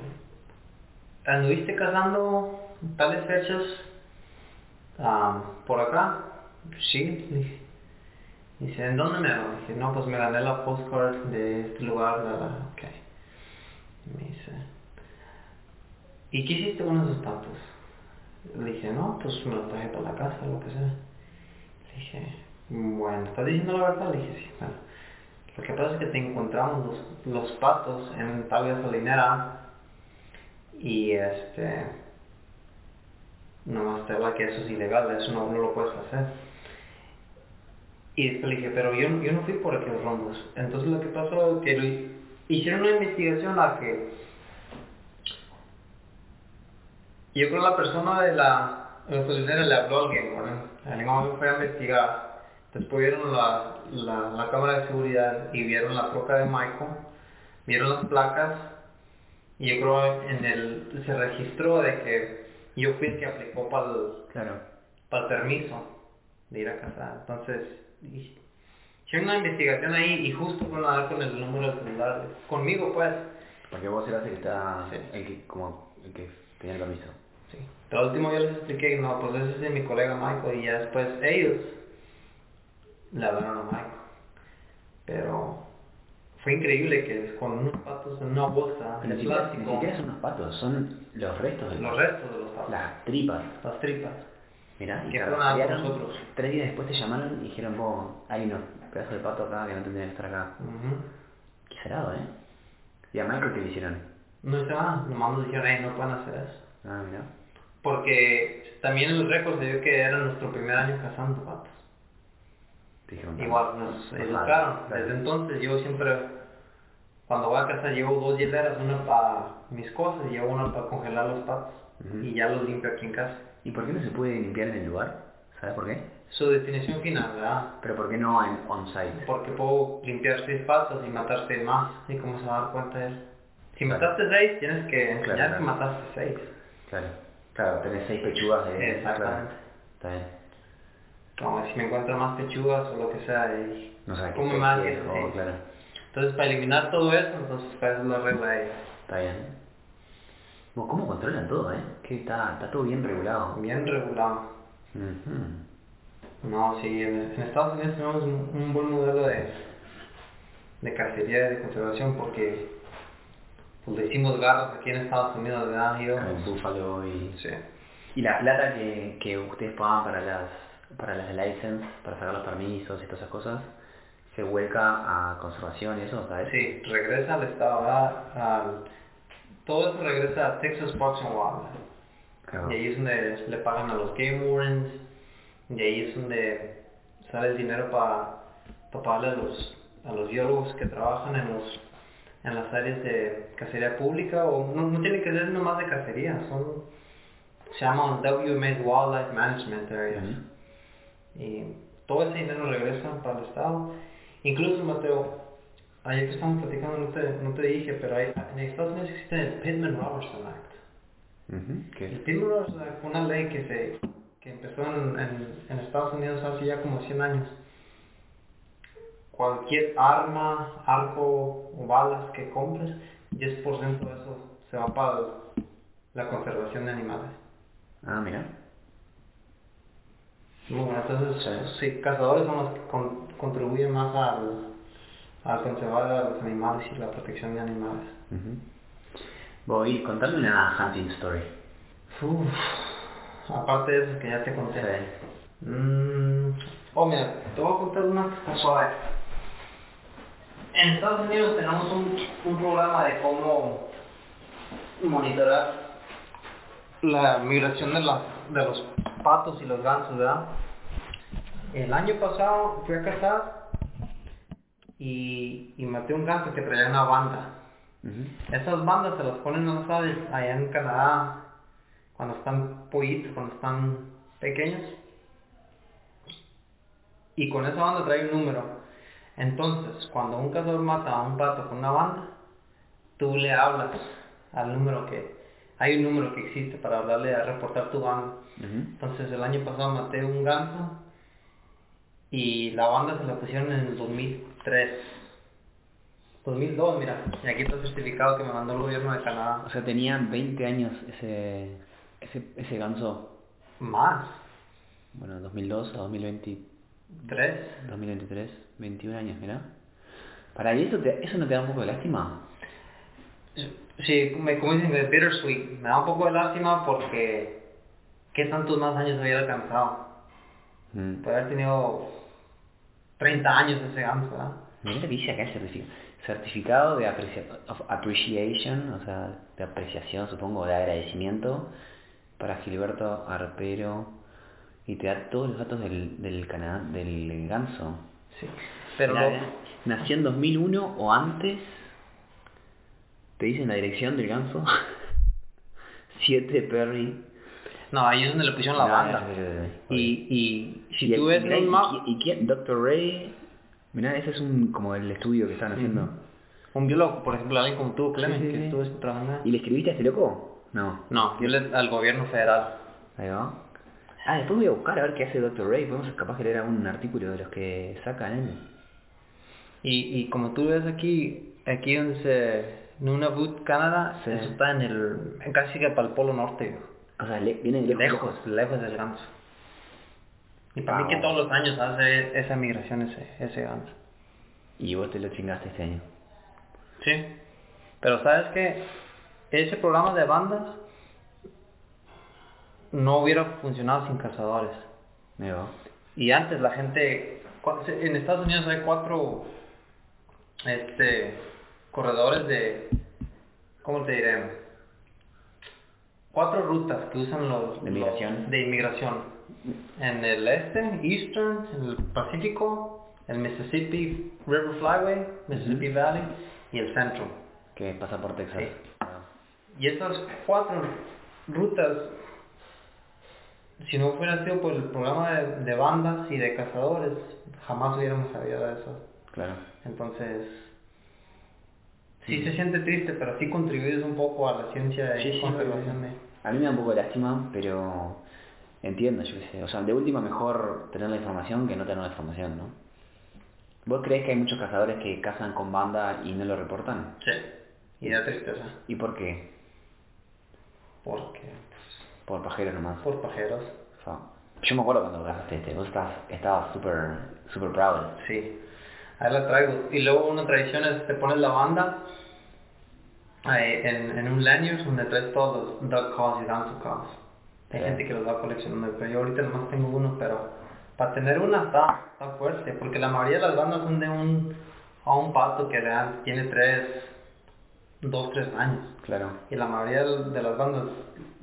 Speaker 4: ¿anduviste cazando tales fechas ah, por acá? Sí, dije. Dice, ¿en dónde me ganó? Dije, no, pues me gané la postcard de este lugar, la, ok. Me dice, ¿y qué hiciste con esos patos? Le dije, no, pues me los traje para la casa, lo que sea. Dije, bueno, ¿estás diciendo la verdad? Dije, sí, bueno. Lo que pasa es que te encontramos los, los patos en tal gasolinera y este nomás te habla que eso es ilegal, eso no, no lo puedes hacer. Y después le dije, pero yo, yo no fui por aquellos rondos. Entonces lo que pasó es que hicieron una investigación a que yo creo la persona de la gasolinera le habló a alguien, ¿verdad? Alguien fue a investigar. Después vieron la, la, la cámara de seguridad y vieron la troca de Michael, vieron las placas y yo creo en el se registró de que yo fui el que aplicó para el,
Speaker 1: Claro.
Speaker 4: para el permiso de ir a cazar. Entonces, y- hicieron una investigación ahí y justo fueron a dar con el número de celular. Conmigo, pues.
Speaker 1: Porque vos eras el que está,
Speaker 4: Sí.
Speaker 1: el que, como, el que tenía el permiso.
Speaker 4: Sí. Pero último yo les expliqué, no, pues ese es de mi colega Michael y ya después ellos le hablaron a Michael. Pero fue increíble que con unos patos en una bolsa de plástico,
Speaker 1: ni siquiera son unos patos, son los restos del
Speaker 4: los restos de los patos,
Speaker 1: Las tripas.
Speaker 4: las tripas.
Speaker 1: Mirá, y
Speaker 4: Que nosotros.
Speaker 1: Tres días después te llamaron y dijeron, vos, hay unos pedazos de pato acá que no tendrían que estar acá.
Speaker 4: Ujú.
Speaker 1: Qué cerrado, ¿eh? Y a Michael, ¿qué le hicieron?
Speaker 4: No hice nada, nomás nos dijeron, "Ey, no pueden hacer eso.
Speaker 1: Ah, mirá.
Speaker 4: Porque también en el récord se vio que era nuestro primer año cazando patos.
Speaker 1: Dijeron,
Speaker 4: Igual nos
Speaker 1: no
Speaker 4: educaron.
Speaker 1: sabe,
Speaker 4: Desde entonces yo siempre, cuando voy a casa llevo dos hieleras, una para mis cosas y llevo una para congelar los patos. Y ya los limpio aquí en casa.
Speaker 1: ¿Y por qué no se puede limpiar en el lugar? ¿Sabes por qué?
Speaker 4: Su definición final, ¿verdad?
Speaker 1: Pero ¿por qué no en on-site?
Speaker 4: Porque puedo limpiar seis patos y matar seis más. ¿Y cómo se va a dar cuenta él? Si
Speaker 1: Claro.
Speaker 4: mataste seis, tienes que enseñar
Speaker 1: Claro,
Speaker 4: que
Speaker 1: claro.
Speaker 4: mataste seis.
Speaker 1: Claro. Claro, tenés seis pechugas de...
Speaker 4: Exactamente.
Speaker 1: Está bien.
Speaker 4: Como si me encuentro más pechugas o lo que sea. Y
Speaker 1: No
Speaker 4: más.
Speaker 1: especie es,
Speaker 4: sí.
Speaker 1: o- claro.
Speaker 4: Entonces, para eliminar todo eso, entonces pues, esa es la regla de
Speaker 1: Está bien. Bueno, ¿Cómo controlan todo, eh? Que está, está todo bien regulado.
Speaker 4: bien regulado. No, sí, en, en Estados Unidos tenemos un, un buen modelo de, de cacería y de conservación porque pues, le hicimos garras aquí en Estados Unidos, ¿verdad? Yo,
Speaker 1: el búfalo y...
Speaker 4: sí.
Speaker 1: Y la plata que, que ustedes pagan para las para las license, para sacar los permisos y todas esas cosas, se vuelca a conservación y eso, ¿sabes?
Speaker 4: Sí, regresa al Estado, ¿verdad? Al- todo eso regresa a Texas Parks and Wildlife.
Speaker 1: Claro.
Speaker 4: Y ahí es donde le pagan a los game wardens, y ahí es donde sale el dinero para pagarle a los, a los biólogos que trabajan en los en las áreas de cacería pública, o no, no tiene que ser nomás de cacería, son, se llaman WMA Wildlife Management Areas. Y todo ese dinero regresa para el Estado. Incluso, Mateo, ayer que estamos platicando, no te, no te dije, pero hay, en Estados Unidos existe el Pittman-Robertson Act. El Pittman-Robertson Act fue una ley que, se, que empezó en, en, en Estados Unidos hace ya como 100 años. Cualquier arma, arco o balas que compres, 10% de eso se va para la conservación de animales.
Speaker 1: Ah, mira.
Speaker 4: Muy bueno, entonces,
Speaker 1: Sí.
Speaker 4: sí, cazadores son los que con- contribuyen más al, al conservar a los animales y la protección de animales.
Speaker 1: Voy, contame una hunting story.
Speaker 4: Uf, aparte de eso que ya te conté.
Speaker 1: Sí.
Speaker 4: Mm, oh, mira, te voy a contar una que está suave. En Estados Unidos tenemos un, un programa de cómo monitorar la migración de, la- de los patos y los gansos, ¿verdad? El año pasado fui a cazar y, y maté un ganso que traía una banda. Esas bandas se las ponen, no sabes, allá en Canadá, cuando están pollitos, cuando están pequeños. Y con esa banda trae un número. Entonces, cuando un cazador mata a un pato con una banda, tú le hablas al número que... Hay un número que existe para hablarle a reportar tu banda.
Speaker 1: Ujú.
Speaker 4: Entonces, el año pasado maté un ganso y la banda se la pusieron en el 2003. 2002, mira. Y aquí está el certificado que me mandó el gobierno de Canadá.
Speaker 1: O sea, tenía 20 años ese, ese, ese ganso.
Speaker 4: Más.
Speaker 1: Bueno, 2002 a 2020,
Speaker 4: Tres.
Speaker 1: 2023, 21 años, mira. Para ¿y eso, te, eso no te da un poco de lástima?
Speaker 4: Sí, me, como dicen, es bittersweet. Me da un poco de lástima porque... ¿Qué tantos más años había alcanzado?
Speaker 1: Mm.
Speaker 4: Puede haber tenido 30 años ese ganso, ¿verdad?
Speaker 1: Que dice acá el certificado. Certificado de of appreciation, o sea, de apreciación, supongo, de agradecimiento para Gilberto Arpero y te da todos los datos del, del Canadá, del ganso.
Speaker 4: Sí. Pero
Speaker 1: nació en 2001 o antes. Te dicen la dirección del ganso. [LAUGHS] 7 Perry.
Speaker 4: No, ahí es donde le pusieron la
Speaker 1: No,
Speaker 4: banda. Y, y si tú ves un
Speaker 1: y-
Speaker 4: mapa,
Speaker 1: y, quién- Dr. Ray. Mirá, ese es un como el estudio que están haciendo.
Speaker 4: un biólogo, por ejemplo, alguien como tú, Clemen,
Speaker 1: Sí, sí,
Speaker 4: que estuvo trabajando.
Speaker 1: ¿Y le escribiste a este loco? No.
Speaker 4: No, yo le al gobierno federal.
Speaker 1: Ahí va. Ah, después voy a buscar a ver qué hace Dr. Ray. Podemos capaz que leer algún artículo de los que sacan él.
Speaker 4: Y, y como tú ves aquí, aquí donde se... Nunavut, Canadá,
Speaker 1: Sí.
Speaker 4: eso está en el... en casi que para el polo norte.
Speaker 1: O sea, le, viene de lejos.
Speaker 4: lejos, lejos del ganso. Y para mí que todos los años hace esa migración ese, ese ganso.
Speaker 1: Y vos te lo chingaste este año.
Speaker 4: Sí. Pero sabes que ese programa de bandas no hubiera funcionado sin cazadores. Y antes la gente, en Estados Unidos hay cuatro este, corredores de, ¿cómo te diré? Cuatro rutas que usan los...
Speaker 1: De migración.
Speaker 4: los- de inmigración. En el este, Eastern, en el Pacífico, el Mississippi River Flyway, Mississippi Valley y el Central.
Speaker 1: Que pasa por Texas.
Speaker 4: Sí. Y estas cuatro rutas, si no hubiera sido por el programa de, de bandas y de cazadores, jamás hubiéramos sabido de eso.
Speaker 1: Claro.
Speaker 4: Entonces, sí se siente triste, pero sí contribuyes un poco a la ciencia de
Speaker 1: Sí, sí,
Speaker 4: conservación de...
Speaker 1: A mí me da un poco de lástima, pero entiendo, yo qué sé. O sea, de última mejor tener la información que no tener la información, ¿no? ¿Vos crees que hay muchos cazadores que cazan con banda y no lo reportan?
Speaker 4: Sí. Y da tristeza,
Speaker 1: ¿Y por qué?
Speaker 4: porque, pues,
Speaker 1: Por pajeros nomás.
Speaker 4: por pajeros,
Speaker 1: Fa. Yo me acuerdo cuando cazaste este, vos estabas, estabas súper, súper proud.
Speaker 4: sí. Ahí la traigo. Y luego una tradición es te pones la banda en, en un lanyard donde traes todos los duck calls y dancer calls. Hay gente que los va coleccionando, pero yo ahorita nomás tengo uno, pero para tener una está, está fuerte, porque la mayoría de las bandas son de un, a un pato que le dan- tiene tres, dos, tres años.
Speaker 1: Claro.
Speaker 4: Y la mayoría de las bandas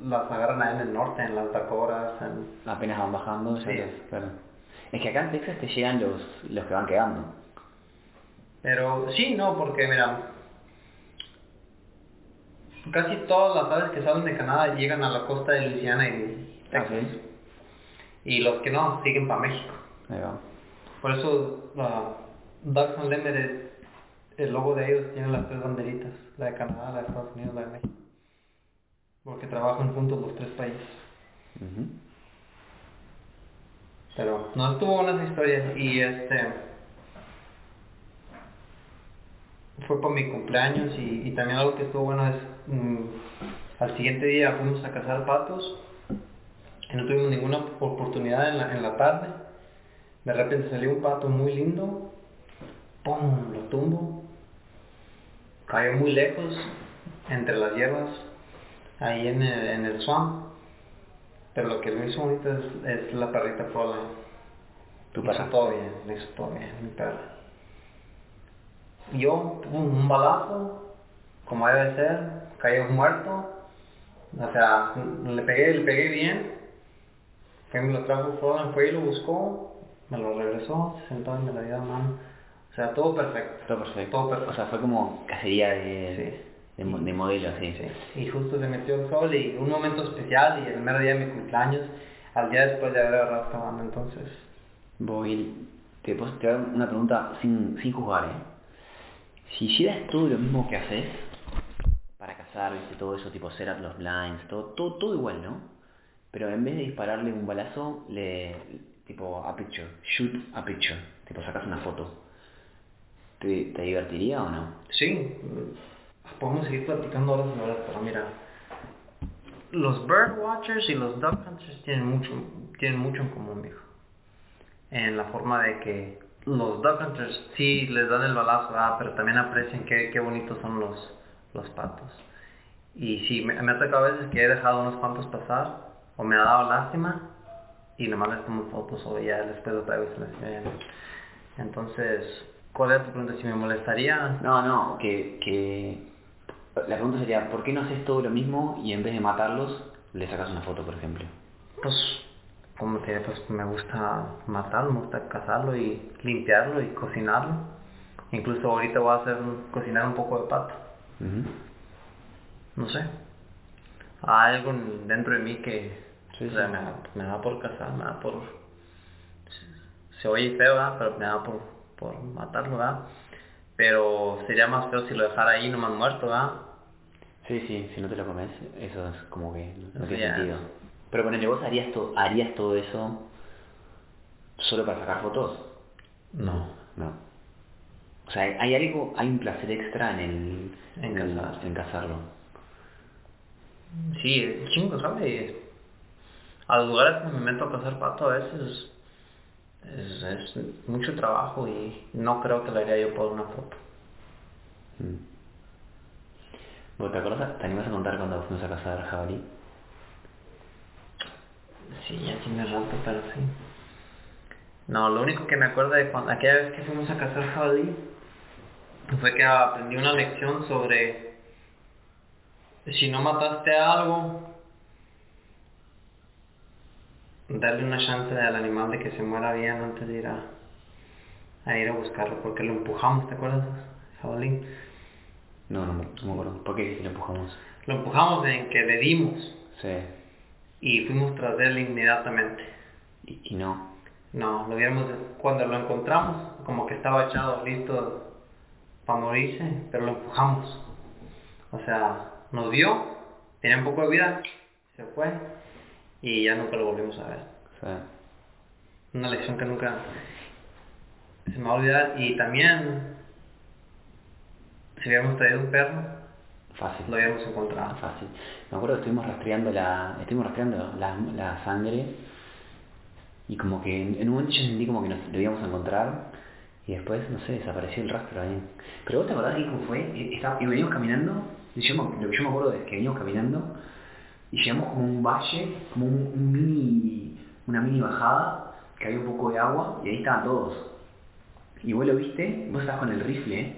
Speaker 4: las agarran ahí en el norte, en las Dakotas, en...
Speaker 1: Apenas van bajando,
Speaker 4: Sí.
Speaker 1: claro. Es que acá en Texas te llegan los, los que van quedando.
Speaker 4: Pero sí, no, porque mira, casi todas las aves que salen de Canadá llegan a la costa de Luisiana y
Speaker 1: Ah,
Speaker 4: Texas. Y los que no, siguen para México. Por eso, la Ducks Unlimited, el logo de ellos tiene las tres banderitas, la de Canadá, la de Estados Unidos, la de México. Porque trabajan juntos los tres países. Pero no estuvo buenas historias y este fue por mi cumpleaños y, y también algo que estuvo bueno es mm, al siguiente día fuimos a cazar patos y no tuvimos ninguna oportunidad en la, en la tarde. De repente salió un pato muy lindo, ¡pum! lo tumbo, cayó muy lejos entre las hierbas ahí en el, en el swamp. Pero lo que lo hizo bonito es, es la perrita Frola.
Speaker 1: Tu
Speaker 4: Lo hizo
Speaker 1: perra.
Speaker 4: todo bien, lo hizo todo bien, mi perra. Yo, pum, un balazo, como debe ser, cayó muerto. O sea, le pegué, le pegué bien. Fue, me lo trajo Frola, fue y lo buscó, me lo regresó, se sentó y me lo dio a mano. O sea, todo perfecto.
Speaker 1: Todo perfecto.
Speaker 4: Todo perfecto.
Speaker 1: O sea, fue como cacería de,
Speaker 4: Sí.
Speaker 1: de, de modelo, así.
Speaker 4: Sí, y justo se metió el sol y un momento especial y el primer día de mi cumpleaños, al día después de haber agarrado esta banda, entonces...
Speaker 1: Voy, te, puedo- te dar una pregunta sin, sin juzgar, ¿eh? Si hicieras todo lo mismo que haces para cazar, viste, todo eso, tipo setup los blinds, todo, todo, todo igual, ¿no? Pero en vez de dispararle un balazo, le, tipo, a picture, shoot a picture, tipo, sacas una foto. ¿Te, te divertiría o no?
Speaker 4: Sí, podemos seguir platicando horas y horas, pero mira, los bird watchers y los duck hunters tienen mucho, tienen mucho en común, viejo. En la forma de que los duck hunters sí les dan el balazo, ah, pero también aprecian qué, qué bonitos son los, los patos. Y sí, me, me ha tocado a veces que he dejado unos cuantos pasar, o me ha dado lástima, y nomás les tomo fotos, o ya después otra vez les. Entonces, ¿cuál es tu pregunta? Si me molestaría,
Speaker 1: No, no, que, que... La pregunta sería, ¿por qué no haces todo lo mismo y en vez de matarlos, le sacas una foto, por ejemplo?
Speaker 4: pues, como que pues me gusta matarlo, me gusta cazarlo y limpiarlo y cocinarlo. Incluso ahorita voy a hacer cocinar un poco de pato. No sé. Hay algo dentro de mí que
Speaker 1: Sí,
Speaker 4: o sea,
Speaker 1: sí.
Speaker 4: Me, da, me da por cazar, me da por... Se oye feo, ¿verdad? Pero me da por, por matarlo, ¿verdad? Pero sería más feo si lo dejara ahí nomás muerto, ¿verdad?
Speaker 1: Sí, sí, si no te lo comes, eso es como que no
Speaker 4: Sí,
Speaker 1: tiene
Speaker 4: ya.
Speaker 1: sentido. Pero ponele, ¿vos harías, to- harías todo eso solo para sacar fotos?
Speaker 4: No.
Speaker 1: No. O sea, hay algo, hay un placer extra en el...
Speaker 4: En
Speaker 1: el-
Speaker 4: cazar.
Speaker 1: en cazarlo.
Speaker 4: Sí, es chingo, ¿sabes? A los lugares que me meto a cazar pato a veces es, es mucho trabajo y no creo que lo haría yo por una foto.
Speaker 1: Mm. Bueno, ¿te acuerdas? ¿Te animas a contar cuando fuimos a cazar jabalí?
Speaker 4: Sí, ya tiene rato, pero sí. No, lo único que me acuerdo de cuando, aquella vez que fuimos a cazar jabalí fue que aprendí una lección sobre si no mataste a algo, darle una chance al animal de que se muera bien antes de ir a, a ir a buscarlo, porque lo empujamos, ¿te acuerdas? Jabalí.
Speaker 1: No, no, me- no me acuerdo. ¿Por qué lo empujamos?
Speaker 4: Lo empujamos en que le dimos
Speaker 1: Sí.
Speaker 4: Y fuimos tras de él inmediatamente.
Speaker 1: Y, y no.
Speaker 4: No, lo viéramos cuando lo encontramos, como que estaba echado, listo para morirse, pero lo empujamos. O sea, nos vio, tenía un poco de vida, se fue y ya nunca lo volvimos a ver. Una lección que nunca se me va a olvidar. Y también, si hubiéramos traído un perro,
Speaker 1: fácil.
Speaker 4: lo hubiéramos encontrado.
Speaker 1: Fácil. Me acuerdo que estuvimos rastreando la, estuvimos rastreando la, la sangre y como que en, en un momento yo sentí como que nos lo íbamos a encontrar y después, no sé, desapareció el rastro ahí. Pero vos te acordás de cómo fue? Eh, estaba- y veníamos caminando, y yo, lo que yo me acuerdo es que veníamos caminando y llegamos como a un valle, como un, un mini, una mini bajada, que había un poco de agua y ahí estaban todos. Y vos lo viste, vos estabas con el rifle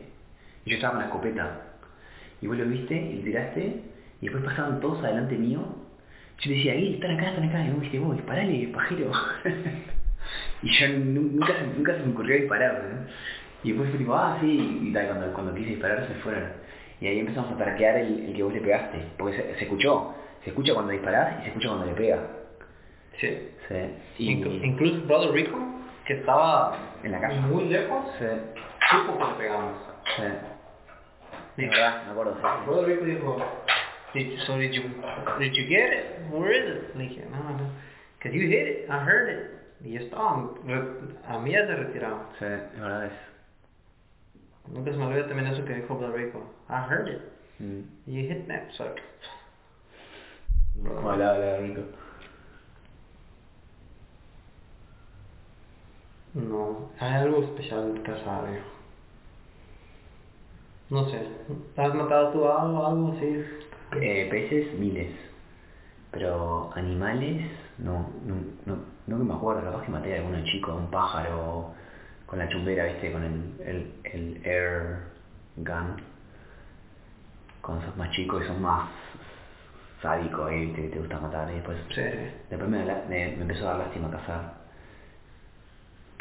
Speaker 1: y yo estaba con la escopeta. Y vos lo viste y le tiraste y después pasaban todos adelante mío. Yo le decía, ahí, están acá, están acá. Y vos dijiste, vos, disparale, pajero. [LAUGHS] y yo nu- nunca, se- nunca se me ocurrió disparar. ¿no? Y después fue tipo, ah, sí. Y tal, cuando, cuando quise disparar se fueron. Y ahí empezamos a traquear el, el que vos le pegaste. Porque se, se escuchó. Se escucha cuando disparás y se escucha cuando le pega.
Speaker 4: Sí.
Speaker 1: Sí. Y,
Speaker 4: incluso Brother Rico, que estaba
Speaker 1: En la casa.
Speaker 4: muy lejos,
Speaker 1: sí,
Speaker 4: supo que le pegamos.
Speaker 1: sí.
Speaker 4: Sí.
Speaker 1: Verdad, me acuerdo, sí.
Speaker 4: Brother Rico dijo, did, so did you, did you get it? Where is it? Le dije, no, no, because you hit it, I heard it. Y ya estaba, re- a mí ya se retiraba.
Speaker 1: Sí, es verdad es.
Speaker 4: Nunca se me olvida también eso que dijo Brother Rico, I heard it.
Speaker 1: Mm.
Speaker 4: You hit that sucker.
Speaker 1: Como hablaba la rico.
Speaker 4: No, hay algo especial en cazar, viejo. No sé, ¿has matado tú algo, algo así?
Speaker 1: Eh, peces, miles. Pero animales, no, no, no, no que me acuerdo, capaz que maté a alguno chico, un pájaro, con la chumbera, viste, con el, el, el air gun. Cuando sos más chico y sos más sádico, eh, viste, que te gusta matar y después...
Speaker 4: Sí.
Speaker 1: Después me, me, me empezó a dar lástima cazar.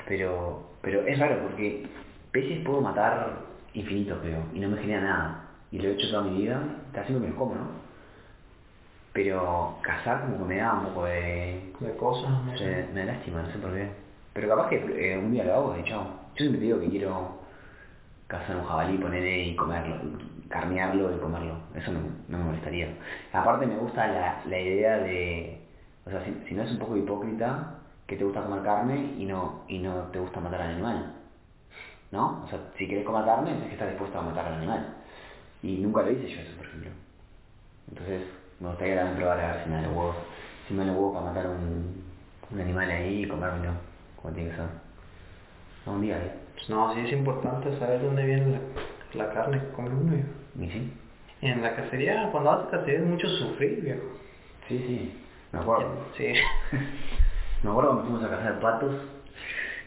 Speaker 1: Pero, pero es raro porque peces puedo matar infinitos, creo, y no me genera nada. Y lo he hecho toda mi vida, casi siempre me los como, ¿no? Pero cazar como que me da un poco de...
Speaker 4: De cosas, no sé.
Speaker 1: me da lástima, no sé por qué. Pero capaz que eh, un día lo hago y chao. Yo siempre digo que quiero cazar un jabalí, ponerle y comerlo, carnearlo y comerlo. Eso no, no me molestaría. Aparte me gusta la, la idea de... O sea, si, si no es un poco hipócrita, que te gusta comer carne y no, y no te gusta matar al animal. ¿No? O sea, si querés comer carne, tenés que estar dispuesto a matar al animal. Y nunca lo hice yo eso, por ejemplo. Entonces, me gustaría también probar a ver si me da los huevos, si me da los huevos para matar un, un animal ahí y comérmelo, como tiene que ser. No, un día ahí.
Speaker 4: Pues no, sí es importante saber dónde viene la, la carne que come uno. viejo.
Speaker 1: ¿Y sí?
Speaker 4: En la cacería, cuando haces cacería es mucho sufrir, viejo.
Speaker 1: Sí, sí. Me acuerdo.
Speaker 4: Sí. [LAUGHS]
Speaker 1: Me acuerdo cuando fuimos a cazar patos.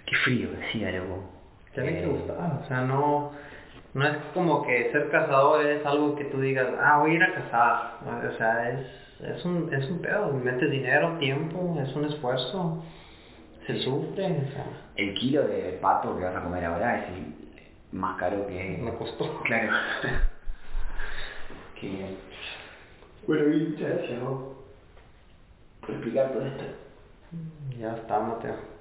Speaker 1: Qué frío que hacía, loco.
Speaker 4: Tiene que
Speaker 1: Eh,
Speaker 4: gustar, o sea, no, no es como que ser cazador es algo que tú digas, ah, voy a ir a cazar, o sea, es, es, un, es un pedo, metes dinero, tiempo, es un esfuerzo, se sufre, o sea,
Speaker 1: El kilo de pato que vas a comer ahora es el más caro que...
Speaker 4: me costó.
Speaker 1: Claro. [LAUGHS] que...
Speaker 5: Bueno, y ¿no? Por explicar todo esto.
Speaker 4: Ya está, Mateo.